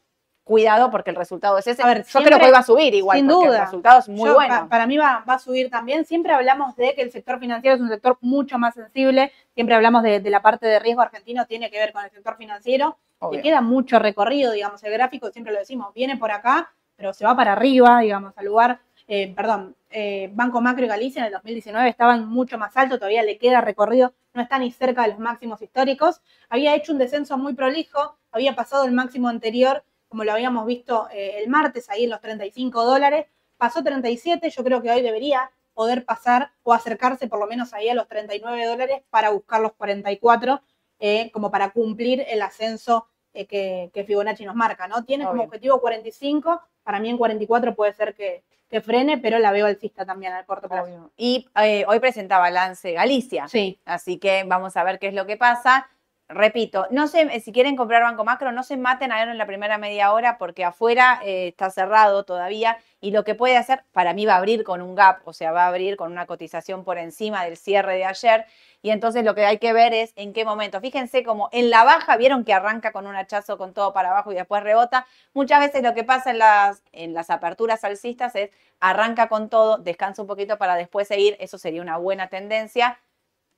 Cuidado porque el resultado es ese. A ver, Yo creo que hoy va a subir igual, sin porque duda. el resultado es muy Yo, bueno. pa- para mí va, va a subir también. Siempre hablamos de que el sector financiero es un sector mucho más sensible. Siempre hablamos de, de la parte de riesgo argentino, tiene que ver con el sector financiero. Obvio. Le queda mucho recorrido, digamos, el gráfico, siempre lo decimos, viene por acá, pero se va para arriba, digamos, al lugar, eh, perdón, eh, Banco Macro y Galicia en el 2019 estaban mucho más alto, todavía le queda recorrido, no está ni cerca de los máximos históricos. Había hecho un descenso muy prolijo, había pasado el máximo anterior, como lo habíamos visto eh, el martes, ahí en los 35 dólares, pasó 37, yo creo que hoy debería poder pasar o acercarse por lo menos ahí a los 39 dólares para buscar los 44, eh, como para cumplir el ascenso eh, que, que Fibonacci nos marca, ¿no? Tiene como objetivo 45, para mí en 44 puede ser que, que frene, pero la veo alcista también al corto plazo. Obvio. Y eh, hoy presenta balance Galicia. Sí, Así que vamos a ver qué es lo que pasa. Repito, no sé eh, si quieren comprar Banco Macro, no se maten ahora en la primera media hora porque afuera eh, está cerrado todavía y lo que puede hacer, para mí va a abrir con un gap, o sea, va a abrir con una cotización por encima del cierre de ayer y entonces lo que hay que ver es en qué momento. Fíjense como en la baja, vieron que arranca con un hachazo con todo para abajo y después rebota. Muchas veces lo que pasa en las, en las aperturas alcistas es arranca con todo, descansa un poquito para después seguir, eso sería una buena tendencia.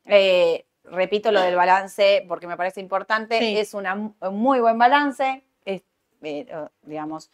Eh, repito lo del balance porque me parece importante, Sí. es una, un muy buen balance, es, eh, digamos,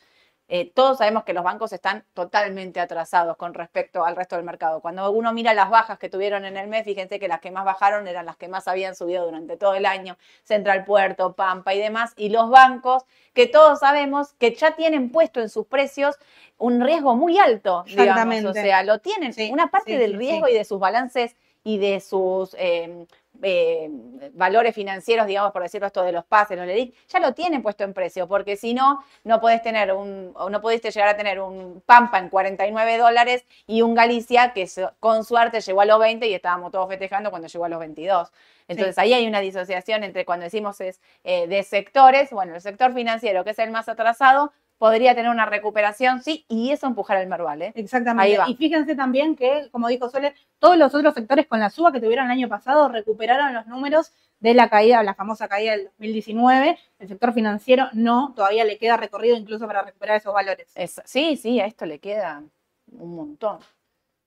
eh, todos sabemos que los bancos están totalmente atrasados con respecto al resto del mercado. Cuando uno mira las bajas que tuvieron en el mes, fíjense que las que más bajaron eran las que más habían subido durante todo el año, Central Puerto, Pampa y demás, y los bancos que todos sabemos que ya tienen puesto en sus precios un riesgo muy alto, digamos, o sea, lo tienen, Sí, una parte sí, del sí, riesgo y de sus balances y de sus eh, eh, valores financieros, digamos, por decirlo esto de los pases, los LEDIC, ya lo tienen puesto en precio, porque si no, no podés tener un, o no pudiste llegar a tener un Pampa en 49 dólares y un Galicia que con suerte llegó a los 20 y estábamos todos festejando cuando llegó a los 22. Entonces ahí hay una disociación entre cuando decimos es eh, de sectores, bueno, el sector financiero, que es el más atrasado, podría tener una recuperación, sí, y eso empujar al Merval, ¿eh? exactamente. Ahí va. Y fíjense también que, como dijo Sole, todos los otros sectores con la suba que tuvieron el año pasado recuperaron los números de la caída, la famosa caída del 2019. El sector financiero no, todavía le queda recorrido incluso para recuperar esos valores. Es- sí, sí, a esto le queda un montón.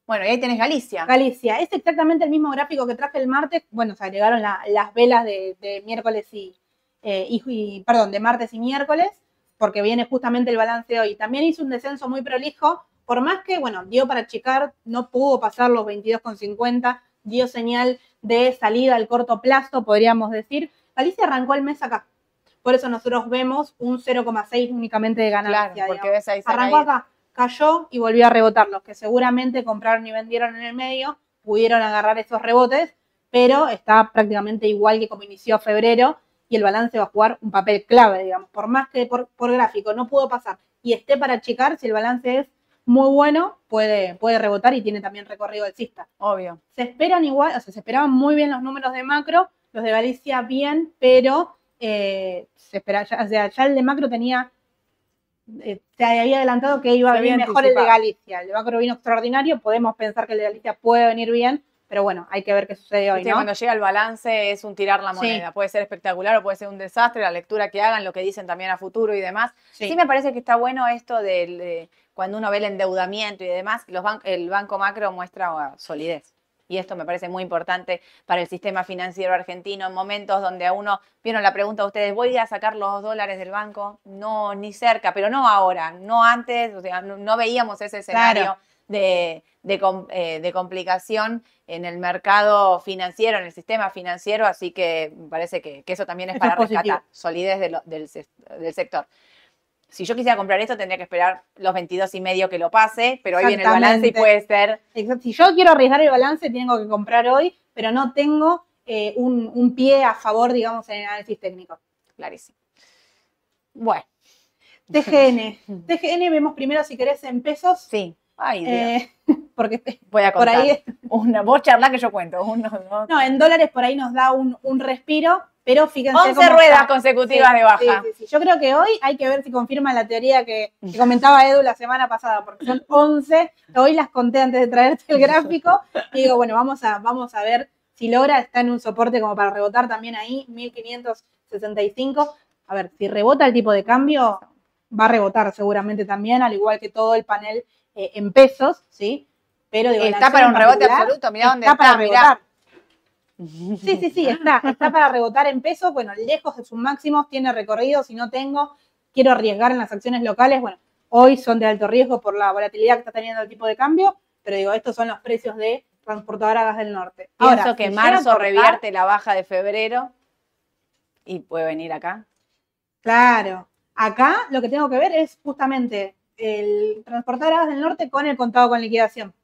Bueno, y ahí tenés Galicia. Galicia, es exactamente el mismo gráfico que traje el martes. Bueno, se agregaron la- las velas de, de miércoles y, eh, y- y- perdón, de martes y miércoles, porque viene justamente el balance de hoy. También hizo un descenso muy prolijo, por más que, bueno, dio para achicar, no pudo pasar los 22,50, dio señal de salida al corto plazo, podríamos decir. Galicia arrancó el mes acá. Por eso nosotros vemos un 0,6 únicamente de ganancia. Claro, porque ves ahí Arrancó acá, cayó y volvió a rebotar. Los que seguramente compraron y vendieron en el medio pudieron agarrar esos rebotes, pero está prácticamente igual que como inició febrero y el balance va a jugar un papel clave, digamos. Por más que por, por gráfico no pudo pasar y esté para achicar, si el balance es muy bueno, puede, puede rebotar y tiene también recorrido alcista. Obvio. Se esperan igual, o sea, se esperaban muy bien los números de macro, los de Galicia bien, pero eh, se espera, ya, o sea, ya el de macro tenía, eh, se había adelantado que iba a venir mejor el de. Galicia. El de macro vino extraordinario, podemos pensar que el de Galicia puede venir bien, pero bueno, hay que ver qué sucede hoy, ¿no? Cuando llega el balance es un tirar la Sí. moneda. Puede ser espectacular o puede ser un desastre, la lectura que hagan, lo que dicen también a futuro y demás. Sí, me parece que está bueno esto del, de cuando uno ve el endeudamiento y demás, los ban- el Banco Macro muestra uh, solidez. Y esto me parece muy importante para el sistema financiero argentino en momentos donde a uno, vieron la pregunta a ustedes, ¿voy a sacar los dólares del banco? No, ni cerca, pero no ahora, no antes, o sea, no, no veíamos ese escenario Claro. de, de eh, de complicación en el mercado financiero, en el sistema financiero, así que me parece que, que eso también es Eso para es positivo. rescatar solidez de lo- del, se- del sector. Si yo quisiera comprar esto, tendría que esperar los 22 y medio que lo pase, pero hoy viene el balance y puede ser. Exacto. Si yo quiero arriesgar el balance, tengo que comprar hoy, pero no tengo eh, un, un pie a favor, digamos, en el análisis técnico. Clarísimo. Bueno, TGN. TGN vemos primero, si querés, en pesos. sí. Ay, Dios. Eh, porque Voy a por contar. ahí, Una, vos charla que yo cuento. Uno, dos. no, en dólares por ahí nos da un, un respiro, pero fíjense 11 cómo ruedas está. consecutivas Sí, de baja. sí, sí, sí. Yo creo que hoy hay que ver si confirma la teoría que, que comentaba Edu la semana pasada, porque son 11. Hoy las conté antes de traerte el gráfico. Y digo, bueno, vamos a, vamos a ver si logra. Está en un soporte como para rebotar también ahí, 1565. A ver, si rebota el tipo de cambio, va a rebotar seguramente también, al igual que todo el panel eh, en pesos, ¿sí? Pero digo, Está para un rebote absoluto. Mirá dónde está para mirá. rebotar. Sí, sí, sí, está, está para rebotar en pesos, bueno, lejos de sus máximos, tiene recorrido, si no tengo, quiero arriesgar en las acciones locales, bueno, hoy son de alto riesgo por la volatilidad que está teniendo el tipo de cambio, pero digo, estos son los precios de transportadora gas del norte. Pienso Ahora, que si marzo cortar, revierte la baja de febrero y puede venir acá. Claro, acá lo que tengo que ver es justamente el transportadora gas del norte con el contado con liquidación.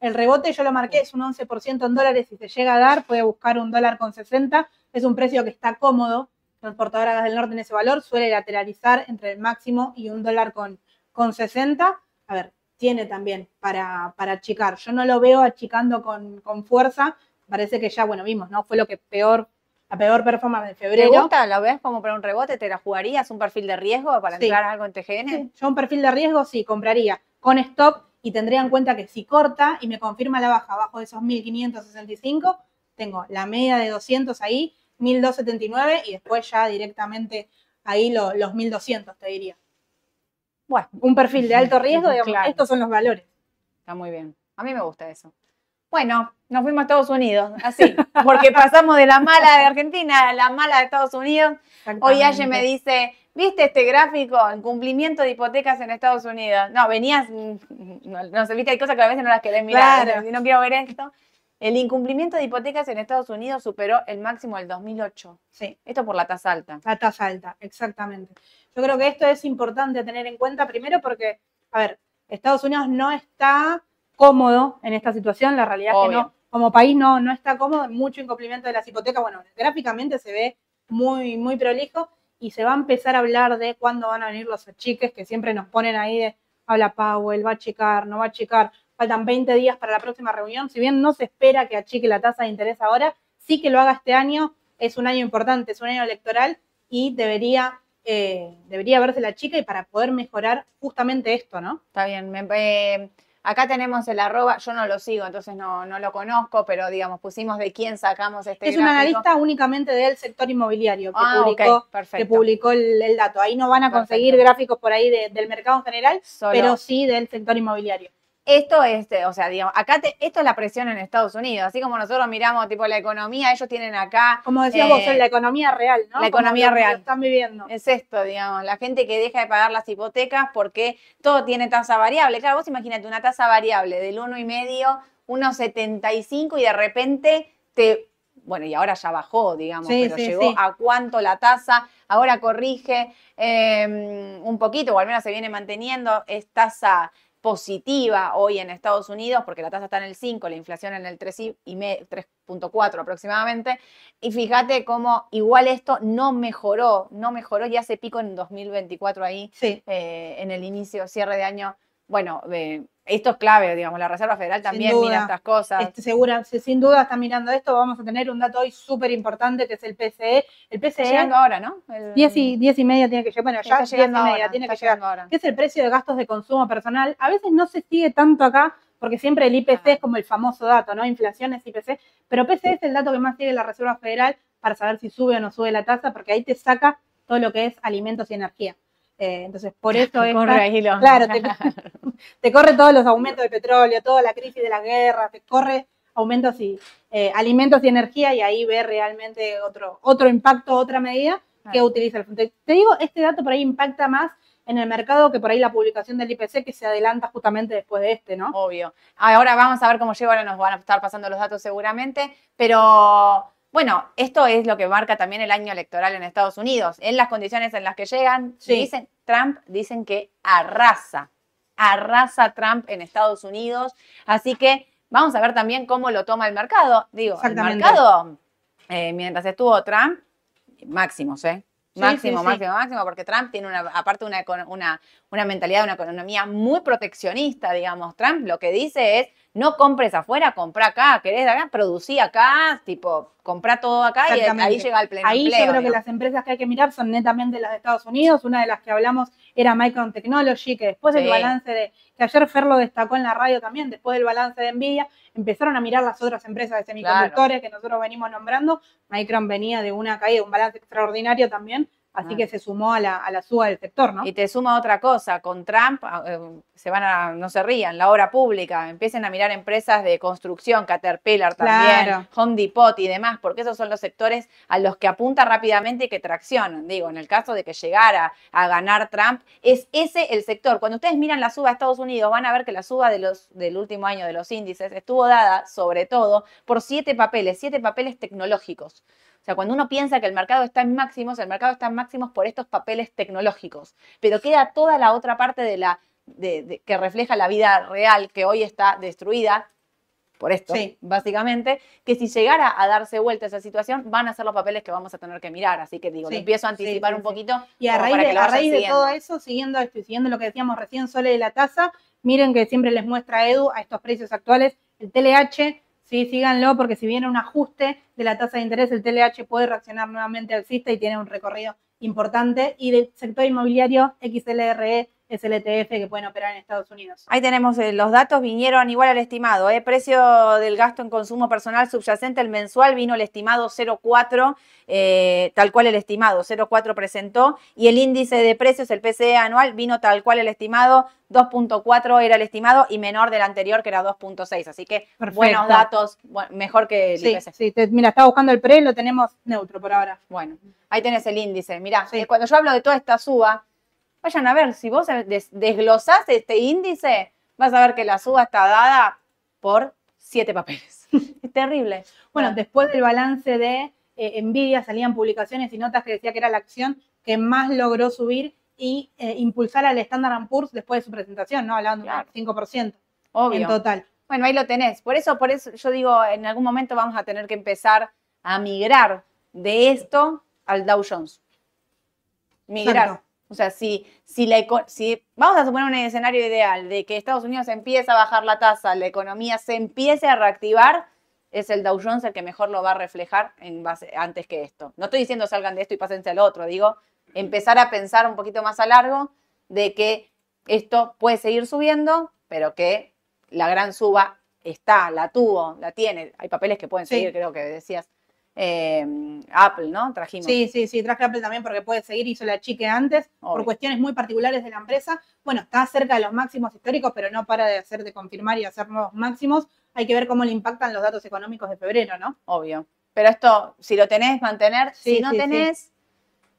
El rebote yo lo marqué, es un 11% en dólares, si se llega a dar, puede buscar un dólar con 60, es un precio que está cómodo, transportadora gas del norte en ese valor, suele lateralizar entre el máximo y un dólar con, con 60. A ver, tiene también para, para achicar. Yo no lo veo achicando con, con fuerza, parece que ya, bueno, vimos, ¿no? Fue lo que peor, la peor performance de ¿Te febrero. gusta? ¿Lo ves como para un rebote? ¿Te la jugarías? ¿Un perfil de riesgo para Sí. entrar algo en TGN? Sí, yo un perfil de riesgo sí compraría con stop y tendría en cuenta que si corta y me confirma la baja abajo de esos 1565, tengo la media de 200 ahí, 1279 y después ya directamente ahí lo- los 1200 te diría. Bueno, Un perfil de alto riesgo, digamos, Claro. estos son los valores. está muy bien. A mí me gusta eso. Bueno, nos fuimos a Estados Unidos, así, porque pasamos de la mala de Argentina a la mala de Estados Unidos. Hoy Aye me dice, ¿viste este gráfico? El cumplimiento de hipotecas en Estados Unidos. No, venías, no, no sé, viste, hay cosas que a veces no las querés mirar. Claro. Si no quiero ver esto. El incumplimiento de hipotecas en Estados Unidos superó el máximo del 2008. Sí, Esto por la tasa alta. la tasa alta, exactamente. Yo creo que esto es importante tener en cuenta primero porque, a ver, Estados Unidos no está cómodo en esta situación, la realidad es que no, como país no, no está cómodo, mucho incumplimiento de las hipotecas, bueno, gráficamente se ve muy, muy prolijo y se va a empezar a hablar de cuándo van a venir los achiques que siempre nos ponen ahí de habla Powell, va a achicar, no va a achicar, faltan 20 días para la próxima reunión, si bien no se espera que achique la tasa de interés ahora, sí que lo haga este año, es un año importante, es un año electoral y debería, eh, debería verse la chica y para poder mejorar justamente esto, ¿no? Está bien. me- eh, acá tenemos el arroba, yo no lo sigo, entonces no, no lo conozco, pero digamos, pusimos de quién sacamos este es un gráfico. analista únicamente del sector inmobiliario que Ah, publicó, que perfecto. publicó el, el dato. Ahí no van a conseguir gráficos por ahí de- del mercado en general, Solo- pero sí del sector inmobiliario. Esto es, eh, o sea, digamos, acá te- esto es la presión en Estados Unidos, así como nosotros miramos tipo la economía, ellos tienen acá, Como decías Eh, vos, la economía real, ¿no? la economía real. están viviendo. es esto, digamos, la gente que deja de pagar las hipotecas porque todo tiene tasa variable. Claro, vos imagínate una tasa variable del 1,5, 1,75 y de repente te, bueno, y ahora ya bajó, digamos, Sí, pero sí, llegó sí. a cuánto la tasa, ahora corrige eh, un poquito, o al menos se viene manteniendo, es tasa positiva hoy en Estados Unidos, porque la tasa está en el 5, la inflación en el 3 y y me- 3.4 aproximadamente, y fíjate cómo igual esto no mejoró, no mejoró y hace pico en 2024 ahí, Sí, eh, en el inicio, cierre de año. Bueno, eh, esto es clave, digamos, la Reserva Federal también duda. mira estas cosas. este, segura, si- sin duda están mirando esto. Vamos a tener un dato hoy súper importante que es el PCE. El Está PCE, llegando ahora, ¿no? El- 10 y, 10 y media tiene que llegar. Bueno, ya está 10 y llegando media ahora, tiene está que llegar. llegando ahora. que es el precio de gastos de consumo personal. A veces no se sigue tanto acá, porque siempre el IPC es como el famoso dato, ¿no? Inflación es IPC, pero PCE es el dato que más sigue la Reserva Federal para saber si sube o no sube la tasa, porque ahí te saca todo lo que es alimentos y energía. Eh, entonces, por eso es. Claro, te, te corre todos los aumentos de petróleo, toda la crisis de la guerra, te corre aumentos y eh, alimentos y energía y ahí ve realmente otro, otro impacto, otra medida que utiliza el fondo. Te digo, este dato por ahí impacta más en el mercado que por ahí la publicación del IPC que se adelanta justamente después de este, ¿no? Obvio. Ahora vamos a ver cómo llega, ahora nos van a estar pasando los datos seguramente, pero bueno, esto es lo que marca también el año electoral en Estados Unidos. En las condiciones en las que llegan, Sí. dicen, Trump dicen que arrasa, arrasa Trump en Estados Unidos. Así que vamos a ver también cómo lo toma el mercado. Digo, el mercado, eh, mientras estuvo Trump, máximos, ¿eh? Sí, Máximo, sí, sí. máximo, máximo, porque Trump tiene una, aparte una, una, una mentalidad, una economía muy proteccionista, digamos. Trump lo que dice es, no compres afuera, compra acá, querés acá, producí acá, tipo, compra todo acá y ahí llega el pleno Ahí empleo, yo creo que las empresas que hay que mirar son netamente las de Estados Unidos. Una de las que hablamos era Micron Technology, que después del Sí. balance de, que ayer Fer lo destacó en la radio también, después del balance de Nvidia, empezaron a mirar las otras empresas de semiconductores que nosotros venimos nombrando. Micron venía de una caída, un balance extraordinario también, así Ah. que se sumó a la, a la suba del sector, ¿no? Y te suma otra cosa, con Trump ah, eh, se van a, no se rían, la obra pública, empiecen a mirar empresas de construcción, Caterpillar también, Claro. Home Depot y demás, porque esos son los sectores a los que apunta rápidamente y que traccionan. Digo, en el caso de que llegara a ganar Trump, es ese el sector. Cuando ustedes miran la suba de Estados Unidos, van a ver que la suba de los, del último año de los índices estuvo dada, sobre todo, por siete papeles, siete papeles tecnológicos. O sea, cuando uno piensa que el mercado está en máximos, el mercado está en máximos por estos papeles tecnológicos. Pero queda toda la otra parte de la de- de- que refleja la vida real que hoy está destruida por esto, Sí. básicamente, que si llegara a darse vuelta esa situación, van a ser los papeles que vamos a tener que mirar. Así que digo, Sí, empiezo a anticipar sí, un poquito. Y a raíz, de, a raíz todo eso, siguiendo esto y siguiendo lo que decíamos recién, Sole de la tasa, miren que siempre les muestra Edu a estos precios actuales, el TLH, sí, síganlo, porque si viene un ajuste de la tasa de interés, el TLH puede reaccionar nuevamente alcista y tiene un recorrido importante. Y del sector inmobiliario, XLRE, SLTF, que pueden operar en Estados Unidos. Ahí tenemos eh, los datos, vinieron igual al estimado. ¿eh? Precio del gasto en consumo personal subyacente, el mensual vino el estimado 0,4, eh, tal cual el estimado, 0,4 presentó. Y el índice de precios, el PCE anual, vino tal cual el estimado, 2,4 era el estimado y menor del anterior, que era 2,6. Así que Perfecto. buenos datos, mejor que el Sí, IPC. sí, te- mira, estaba buscando el pre, lo tenemos neutro por ahora. Bueno, ahí tenés el índice. Mirá, Sí. eh, cuando yo hablo de toda esta suba, vayan a ver, si vos des- desglosás este índice, vas a ver que la suba está dada por siete papeles. es terrible. Bueno, después del balance de eh, Nvidia salían publicaciones y notas que decía que era la acción que más logró subir y eh, impulsar al Standard Poor's después de su presentación, ¿no? Hablando de Claro. un 5% obvio. en total. Bueno, ahí lo tenés. Por eso, por eso yo digo, en algún momento vamos a tener que empezar a migrar de esto al Dow Jones. Migrar. O sea, si, si, la si vamos a suponer un escenario ideal de que Estados Unidos empieza a bajar la tasa, la economía se empiece a reactivar, es el Dow Jones el que mejor lo va a reflejar en base, antes que esto. No estoy diciendo salgan de esto y pásense al otro, digo, empezar a pensar un poquito más a largo de que esto puede seguir subiendo, pero que la gran suba está, la tuvo, la tiene. Hay papeles que pueden Sí. seguir, creo que decías. Eh, Apple, ¿no? Trajimos. Sí, sí, sí, traje Apple también porque puede seguir, hizo la chique antes, por cuestiones muy particulares de la empresa. Bueno, está cerca de los máximos históricos, pero no para de hacer, de confirmar y hacer nuevos máximos. Hay que ver cómo le impactan los datos económicos de febrero, ¿no? Obvio. Pero esto, si lo tenés, mantener. Sí, si no sí, tenés,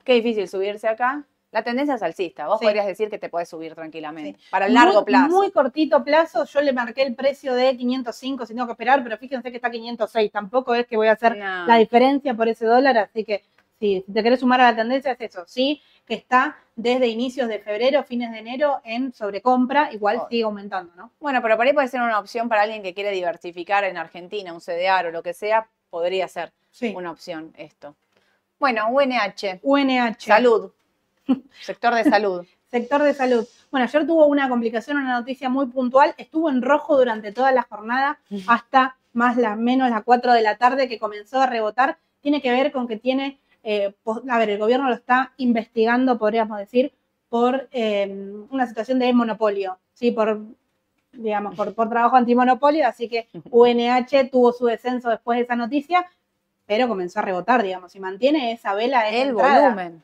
qué difícil subirse acá. La tendencia es alcista. Vos Sí. podrías decir que te podés subir tranquilamente. Sí. Para el largo muy, plazo. Muy cortito plazo, yo le marqué el precio de 505 si tengo que esperar, pero fíjense que está 506. Tampoco es que voy a hacer No. la diferencia por ese dólar, así que si te querés sumar a la tendencia es eso. Sí, que está desde inicios de febrero, fines de enero en sobrecompra, igual Oh. sigue aumentando, ¿no? Bueno, pero por ahí puede ser una opción para alguien que quiere diversificar en Argentina, un CDR o lo que sea, podría ser Sí. una opción esto. Bueno, UNH, UNH. salud, sector de salud. Sector de salud. Bueno, ayer tuvo una complicación, una noticia muy puntual. Estuvo en rojo durante toda la jornada hasta más la menos las 4 de la tarde que comenzó a rebotar. Tiene que ver con que tiene, eh, a ver, el gobierno lo está investigando, podríamos decir, por eh, una situación de monopolio, ¿sí? Por, digamos, por, por trabajo antimonopolio. Así que UNH tuvo su descenso después de esa noticia, pero comenzó a rebotar, digamos, y mantiene esa vela. esa El entrada. volumen.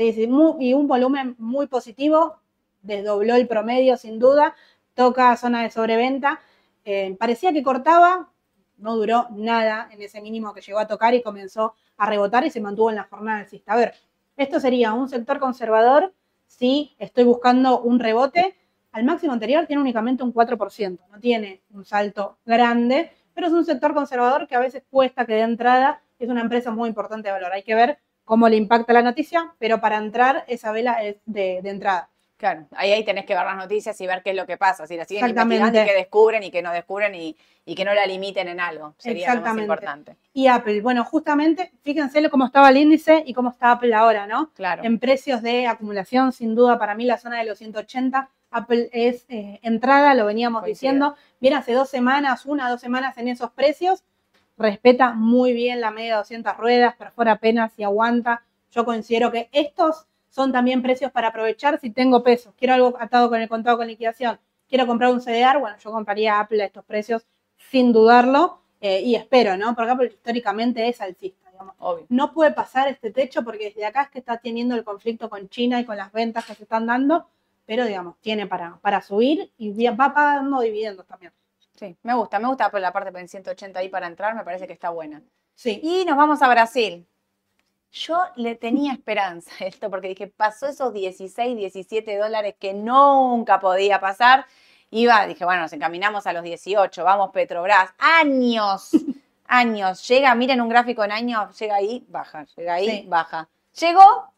Sí, sí, y un volumen muy positivo, desdobló el promedio sin duda, toca zona de sobreventa. Eh, parecía que cortaba, no duró nada en ese mínimo que llegó a tocar y comenzó a rebotar y se mantuvo en la jornada alcista. A ver, esto sería un sector conservador si estoy buscando un rebote. Al máximo anterior tiene únicamente un 4%, no tiene un salto grande, pero es un sector conservador que a veces cuesta que de entrada es una empresa muy importante de valor. Hay que ver cómo le impacta la noticia, pero para entrar esa vela es de, de entrada. Claro, ahí, ahí tenés que ver las noticias y ver qué es lo que pasa, si la siguen investigando y que descubren y que no descubren y, y que no la limiten en algo. Sería lo más importante. Y Apple, bueno, justamente, fíjense cómo estaba el índice y cómo está Apple ahora, ¿no? Claro. En precios de acumulación, sin duda, para mí la zona de los 180, Apple es eh, entrada, lo veníamos Coincido. diciendo, viene hace dos semanas, una, dos semanas en esos precios, respeta muy bien la media de 200 ruedas, perfora apenas y aguanta. Yo considero que estos son también precios para aprovechar si tengo pesos. Quiero algo atado con el contado con liquidación. Quiero comprar un CDR, bueno, yo compraría Apple a estos precios sin dudarlo eh, y espero, ¿no? Porque Apple históricamente es alcista, digamos. Obvio. No puede pasar este techo porque desde acá es que está teniendo el conflicto con China y con las ventas que se están dando, pero digamos, tiene para, para subir y va pagando dividendos también. Sí, me gusta, me gusta por la parte en 180 ahí para entrar, me parece que está buena. Sí, Y nos vamos a Brasil. Yo le tenía esperanza a esto porque dije, pasó esos 16, 17 dólares que nunca podía pasar. Iba, dije, bueno, nos encaminamos a los 18, vamos Petrobras. Años, años. Llega, miren un gráfico en años, llega ahí, baja, llega ahí, Sí. baja. Llegó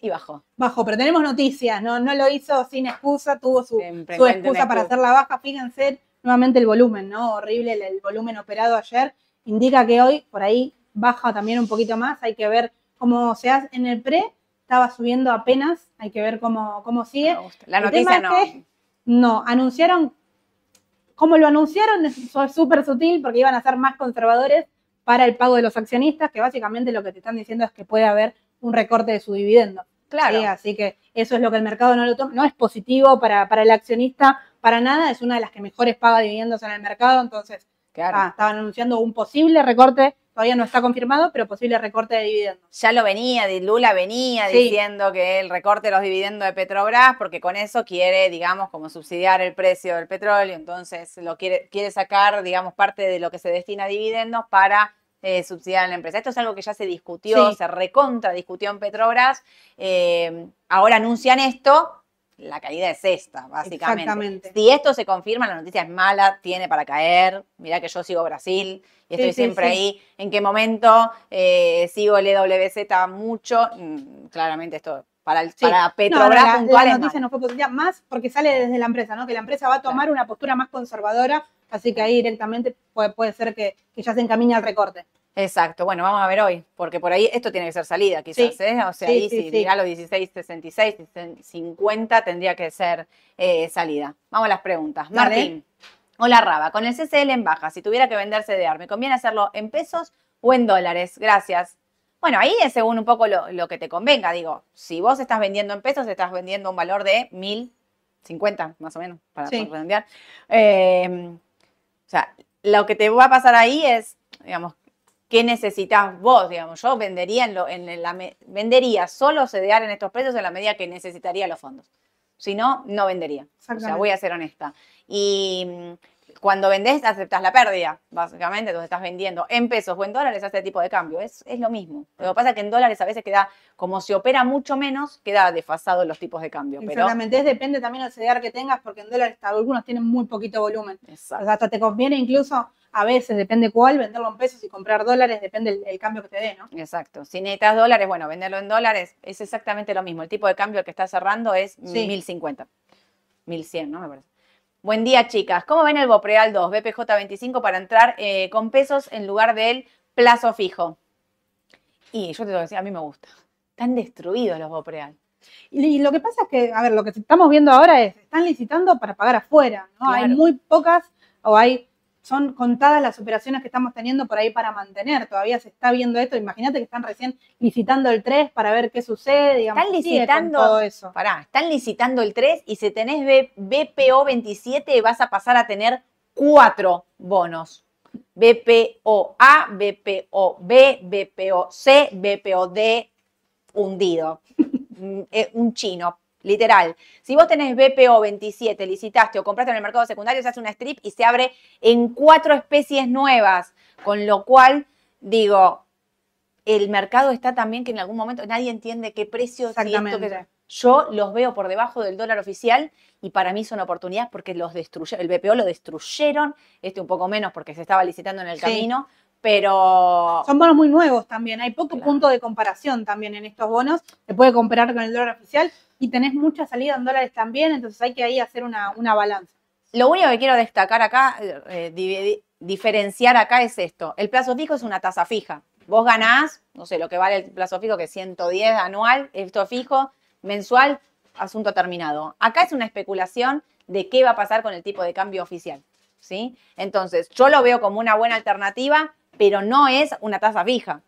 y bajó. bajo, pero tenemos noticias, ¿no? No lo hizo sin excusa, tuvo su, su una excusa para excusa. hacer la baja. Fíjense nuevamente el volumen, ¿no? Horrible el, el volumen operado ayer. Indica que hoy por ahí baja también un poquito más. Hay que ver cómo se hace. En el pre estaba subiendo apenas. Hay que ver cómo, cómo sigue. La El noticia tema no. es que- No, anunciaron, como lo anunciaron, es fue súper sutil porque iban a ser más conservadores para el pago de los accionistas, que básicamente lo que te están diciendo es que puede haber un recorte de su dividendo. Claro. Sí, así que eso es lo que el mercado no lo toma. No es positivo para, para el accionista, para nada. Es una de las que mejores paga dividendos en el mercado. Entonces, Claro. ah, estaban anunciando un posible recorte. Todavía no está confirmado, pero posible recorte de dividendos. ya lo venía, Lula venía Sí. diciendo que el recorte de los dividendos de Petrobras, porque con eso quiere, digamos, como subsidiar el precio del petróleo, entonces lo quiere, quiere sacar, digamos, parte de lo que se destina a dividendos para eh, subsidiar a la empresa. Esto es algo que ya se discutió, Sí. se recontra discutió en Petrobras. eh, ahora anuncian esto, la caída es esta, básicamente. Exactamente. Si esto se confirma, la noticia es mala, tiene para caer. Mirá que yo sigo Brasil y estoy sí, siempre sí. ahí. ¿En qué momento eh, sigo el EWZ mucho? Mm, claramente esto para, el, para Petrobras no, la- puntual la, noticia no fue positiva, más porque sale desde la empresa, ¿no? Que la empresa va a tomar una postura más conservadora, así que ahí directamente puede, puede ser que, que ya se encamine al recorte. Exacto, bueno, vamos a ver hoy, porque por ahí esto tiene que ser salida, quizás, Sí. ¿eh? O sea, Sí, ahí sí, si dirá los 16, 66, 50 tendría que ser eh, salida. Vamos a las preguntas. Martín, hola Raba, con el CCL en baja, si tuviera que vender CDR, ¿me conviene hacerlo en pesos o en dólares? Gracias. Bueno, ahí es según un poco lo, lo que te convenga, digo, si vos estás vendiendo en pesos, estás vendiendo un valor de 1050, más o menos, para redondear. Eh, o sea, lo que te va a pasar ahí es, digamos, ¿qué necesitas vos? Digamos, yo vendería, en lo- en la, vendería solo CDR en estos precios en la medida que necesitaría los fondos. Si no, no vendería. O sea, voy a ser honesta. Y cuando vendés, aceptás la pérdida, básicamente. Entonces estás vendiendo en pesos o en dólares a este tipo de cambio. Es, es lo mismo. Lo que pasa es que en dólares a veces queda, como se opera mucho menos, queda desfasado los tipos de cambio. Pero, Exactamente, es depende también del CDR que tengas, porque en dólares algunos tienen muy poquito volumen. O Exacto. sea, hasta te conviene incluso, a veces, depende cuál, venderlo en pesos y comprar dólares, depende el, el cambio que te dé, ¿no? Exacto. Si necesitas dólares, bueno, venderlo en dólares es exactamente lo mismo. El tipo de cambio que está cerrando es Sí. 1050. 1100, ¿no? Me parece. Buen día, chicas. ¿Cómo ven el Bopreal 2, BPJ25 para entrar eh, con pesos en lugar del plazo fijo? Y yo te tengo que decir, a mí me gusta. Están destruidos los Bopreal. Y, lo que pasa es que, a ver, lo que estamos viendo ahora es, están licitando para pagar afuera, ¿no? Hay muy pocas, o hay, son contadas las operaciones que estamos teniendo por ahí para mantener. Todavía se está viendo esto. Imagínate que están recién licitando el 3 para ver qué sucede, digamos. Están licitando- todo eso. Pará, están licitando el 3 y si tenés B- BPO 27 vas a pasar a tener cuatro bonos. BPO A, BPO B, BPO C, BPO D, hundido. Mm, eh, Un chino, literal. Si vos tenés BPO 27, licitaste o compraste en el mercado secundario, se hace una strip y se abre en cuatro especies nuevas. Con lo cual, digo, el mercado está también que en algún momento nadie entiende qué precio si esto que- Exactamente. yo los veo por debajo del dólar oficial y para mí son oportunidades porque los destruyeron, el BPO lo destruyeron, este un poco menos porque se estaba licitando en el Sí. camino, pero Son bonos muy nuevos también. Hay poco Claro. punto de comparación también en estos bonos. Se puede comparar con el dólar oficial. y tenés mucha salida en dólares también, entonces hay que ahí hacer una, una balanza. Lo único que quiero destacar acá, eh, diferenciar acá es esto. El plazo fijo es una tasa fija. Vos ganás, no sé, lo que vale el plazo fijo, que es 110 anual, esto fijo, mensual, asunto terminado. Acá es una especulación de qué va a pasar con el tipo de cambio oficial. ¿sí? Entonces, yo lo veo como una buena alternativa, pero no es una tasa fija.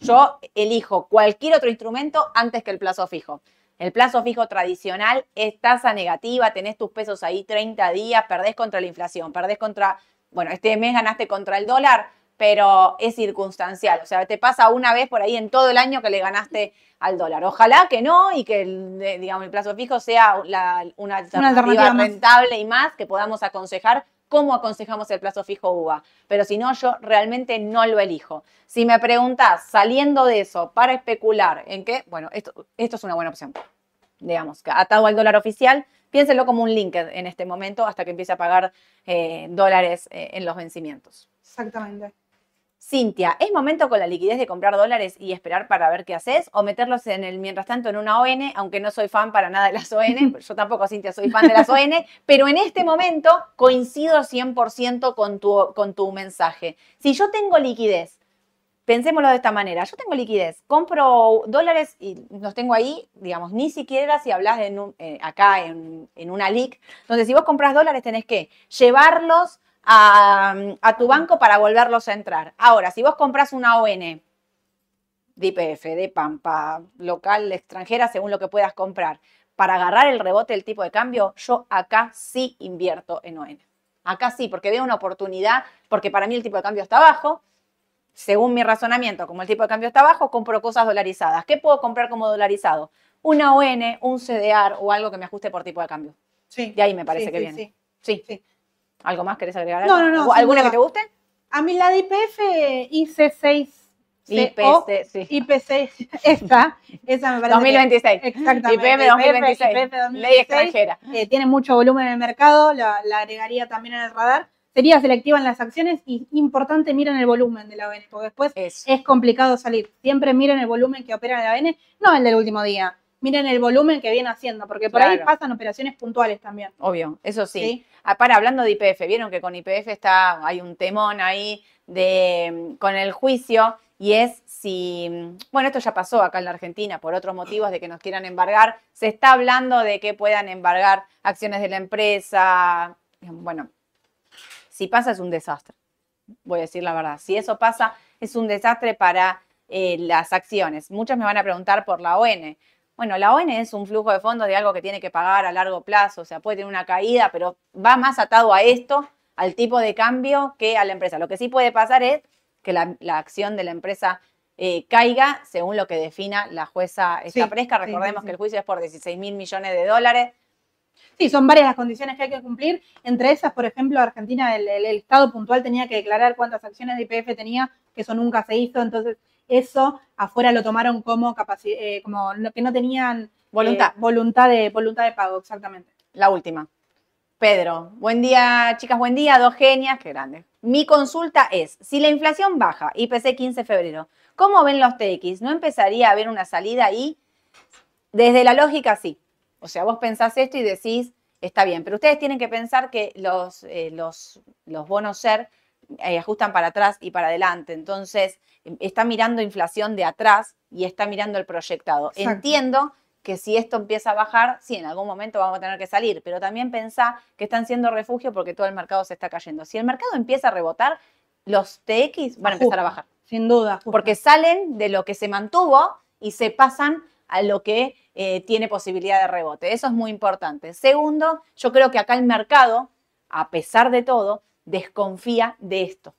Yo elijo cualquier otro instrumento antes que el plazo fijo. El plazo fijo tradicional es tasa negativa, tenés tus pesos ahí 30 días, perdés contra la inflación, perdés contra, bueno, este mes ganaste contra el dólar, pero es circunstancial. O sea, te pasa una vez por ahí en todo el año que le ganaste al dólar. Ojalá que no y que el, digamos, el plazo fijo sea la- una alternativa, alternativa más. rentable y más que podamos aconsejar cómo aconsejamos el plazo fijo UVA. Pero si no, yo realmente no lo elijo. Si me preguntás, saliendo de eso, para especular en qué, bueno, esto, esto es una buena opción. Digamos, que atado al dólar oficial, piénselo como un linked en este momento hasta que empiece a pagar eh, dólares eh, en los vencimientos. Exactamente. Cintia, ¿es momento con la liquidez de comprar dólares y esperar para ver qué haces? ¿O meterlos en el mientras tanto en una ON? Aunque no soy fan para nada de las ON, yo tampoco, Cintia, soy fan de las ON, pero en este momento coincido 100% con tu, con tu mensaje. Si yo tengo liquidez, pensémoslo de esta manera, yo tengo liquidez, compro dólares y los tengo ahí, digamos, ni siquiera si hablas en un- eh, acá en, en una LIC, donde si vos compras dólares tenés que llevarlos a, a tu banco para volverlos a entrar. Ahora, si vos compras una ON de IPF, de Pampa, local, extranjera, según lo que puedas comprar, para agarrar el rebote del tipo de cambio, yo acá sí invierto en ON. Acá sí, porque veo una oportunidad, porque para mí el tipo de cambio está bajo. Según mi razonamiento, como el tipo de cambio está bajo, compro cosas dolarizadas. ¿Qué puedo comprar como dolarizado? Una ON, un CDR o algo que me ajuste por tipo de cambio. Sí. De ahí me parece Sí, que sí, viene. sí. Sí. ¿Algo más querés agregar? No, no, no, ¿Alguna que te guste? A mí la de IPF IC6 IPC, sí. IPC, esta, esa me parece. 2026. Que, exactamente. IPF 2026. IPF Ley 2026, extranjera. eh, tiene mucho volumen en el mercado, la, la agregaría también en el radar. Sería selectiva en las acciones y importante miren el volumen de la ON, porque después Eso. es complicado salir. Siempre miren el volumen que opera en la ON, no el del último día. Miren el volumen que viene haciendo, porque por ahí pasan operaciones puntuales también. Obvio, eso sí. ¿sí? Ah, para, hablando de IPF, vieron que con IPF está, hay un temón ahí de, con el juicio y es si, bueno, esto ya pasó acá en la Argentina por otros motivos de que nos quieran embargar, se está hablando de que puedan embargar acciones de la empresa, bueno, si pasa es un desastre, voy a decir la verdad, si eso pasa es un desastre para eh, las acciones. Muchos me van a preguntar por la ON. Bueno, la ON es un flujo de fondos de algo que tiene que pagar a largo plazo, o sea, puede tener una caída, pero va más atado a esto, al tipo de cambio, que a la empresa. Lo que sí puede pasar es que la, la acción de la empresa eh, caiga según lo que defina la jueza Sí, Escapresca. sí, sí, Recordemos sí. que el juicio es por 16 mil millones de dólares. Sí, son varias las condiciones que hay que cumplir. Entre esas, por ejemplo, Argentina, el, el- el Estado puntual tenía que declarar cuántas acciones de IPF tenía, que eso nunca se hizo. Entonces, eso afuera lo tomaron como, eh, como lo que no tenían Voluntad. eh, voluntad, de, voluntad de pago, exactamente. La última. Pedro, buen día, chicas, buen día, dos genias, qué grande. Mi consulta es, si la inflación baja, IPC 15 de febrero, ¿cómo ven los TX? ¿No empezaría a haber una salida ahí? Desde la lógica, sí. O sea, vos pensás esto y decís, está bien, pero ustedes tienen que pensar que los, eh, los, los bonos SER eh, ajustan para atrás y para adelante. Entonces, em, está mirando inflación de atrás y está mirando el proyectado. Exacto. Entiendo que si esto empieza a bajar, sí, en algún momento vamos a tener que salir, pero también pensá que están siendo refugio porque todo el mercado se está cayendo. Si el mercado empieza a rebotar, los TX van a empezar a bajar, Sin duda. justo. porque salen de lo que se mantuvo y se pasan a lo que eh, tiene posibilidad de rebote. Eso es muy importante. Segundo, yo creo que acá el mercado, a pesar de todo, desconfía de esto.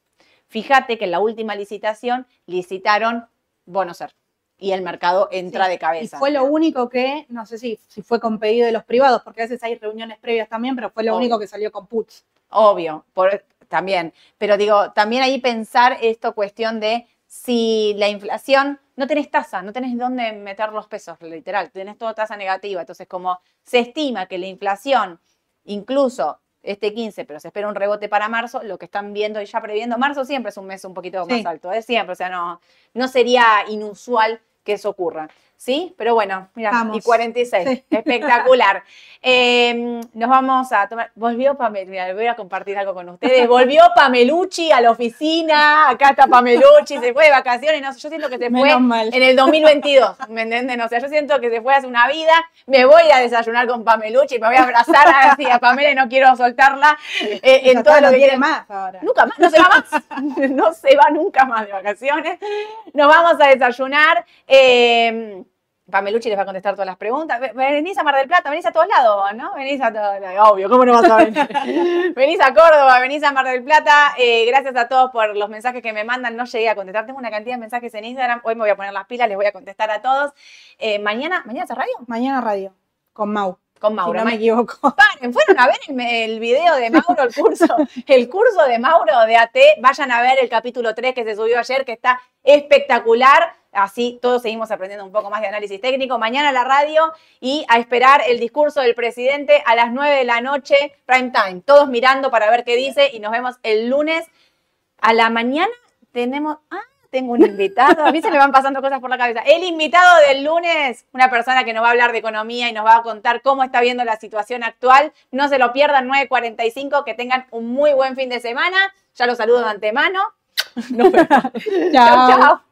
Fíjate que en la última licitación licitaron bonos SER y el mercado entra Sí, de cabeza. Y fue lo único que, no sé si, si fue con pedido de los privados, porque a veces hay reuniones previas también, pero fue lo Obvio. único que salió con puts. Obvio, por, también. Pero digo, también ahí pensar esto cuestión de si la inflación, no tenés tasa, no tenés dónde meter los pesos, literal, tenés toda tasa negativa. Entonces, como se estima que la inflación, incluso este 15, pero se espera un rebote para marzo, lo que están viendo y ya previendo, marzo siempre es un mes un poquito Sí. más alto, es siempre, o sea, no, no sería inusual que eso ocurra. Sí, pero bueno, mira, Vamos. y 46. Sí. Espectacular. Eh, nos vamos a tomar. Volvió Pamela, mira, voy a compartir algo con ustedes. Volvió Pamelucci a la oficina. Acá está Pamelucci, se fue de vacaciones. No, yo siento que se fue mal. en el 2022. ¿Me entienden? O sea, yo siento que se fue hace una vida. Me voy a desayunar con Pamelucci, me voy a abrazar así a Pamela y no quiero soltarla eh, en todo lo que quiere quiere más ahora. Nunca más, no se va más. No se va nunca más de vacaciones. Nos vamos a desayunar. Eh, Pamelucci les va a contestar todas las preguntas. Ve- Venís a Mar del Plata, venís a todos lados, ¿no? Venís a todos lados. Obvio, ¿cómo no vas a venir? venís a Córdoba, venís a Mar del Plata. Eh, gracias a todos por los mensajes que me mandan. No llegué a contestar. Tengo una cantidad de mensajes en Instagram. Hoy me voy a poner las pilas, les voy a contestar a todos. Eh, mañana, ¿mañana hace radio? Mañana radio, con Mau. Con Mauro. si no me equivoco. Paren, fueron a ver el, el video de Mauro, el curso, el curso de Mauro de AT. Vayan a ver el capítulo 3 que se subió ayer, que está espectacular. Así todos seguimos aprendiendo un poco más de análisis técnico. Mañana la radio y a esperar el discurso del presidente a las 9 de la noche, prime time. Todos mirando para ver qué dice y nos vemos el lunes a la mañana. Tenemos. Ah, tengo un invitado. A mí se me van pasando cosas por la cabeza. El invitado del lunes, una persona que nos va a hablar de economía y nos va a contar cómo está viendo la situación actual. No se lo pierdan, 9.45. Que tengan un muy buen fin de semana. Ya los saludo de antemano. Nos vemos. Chao. chao.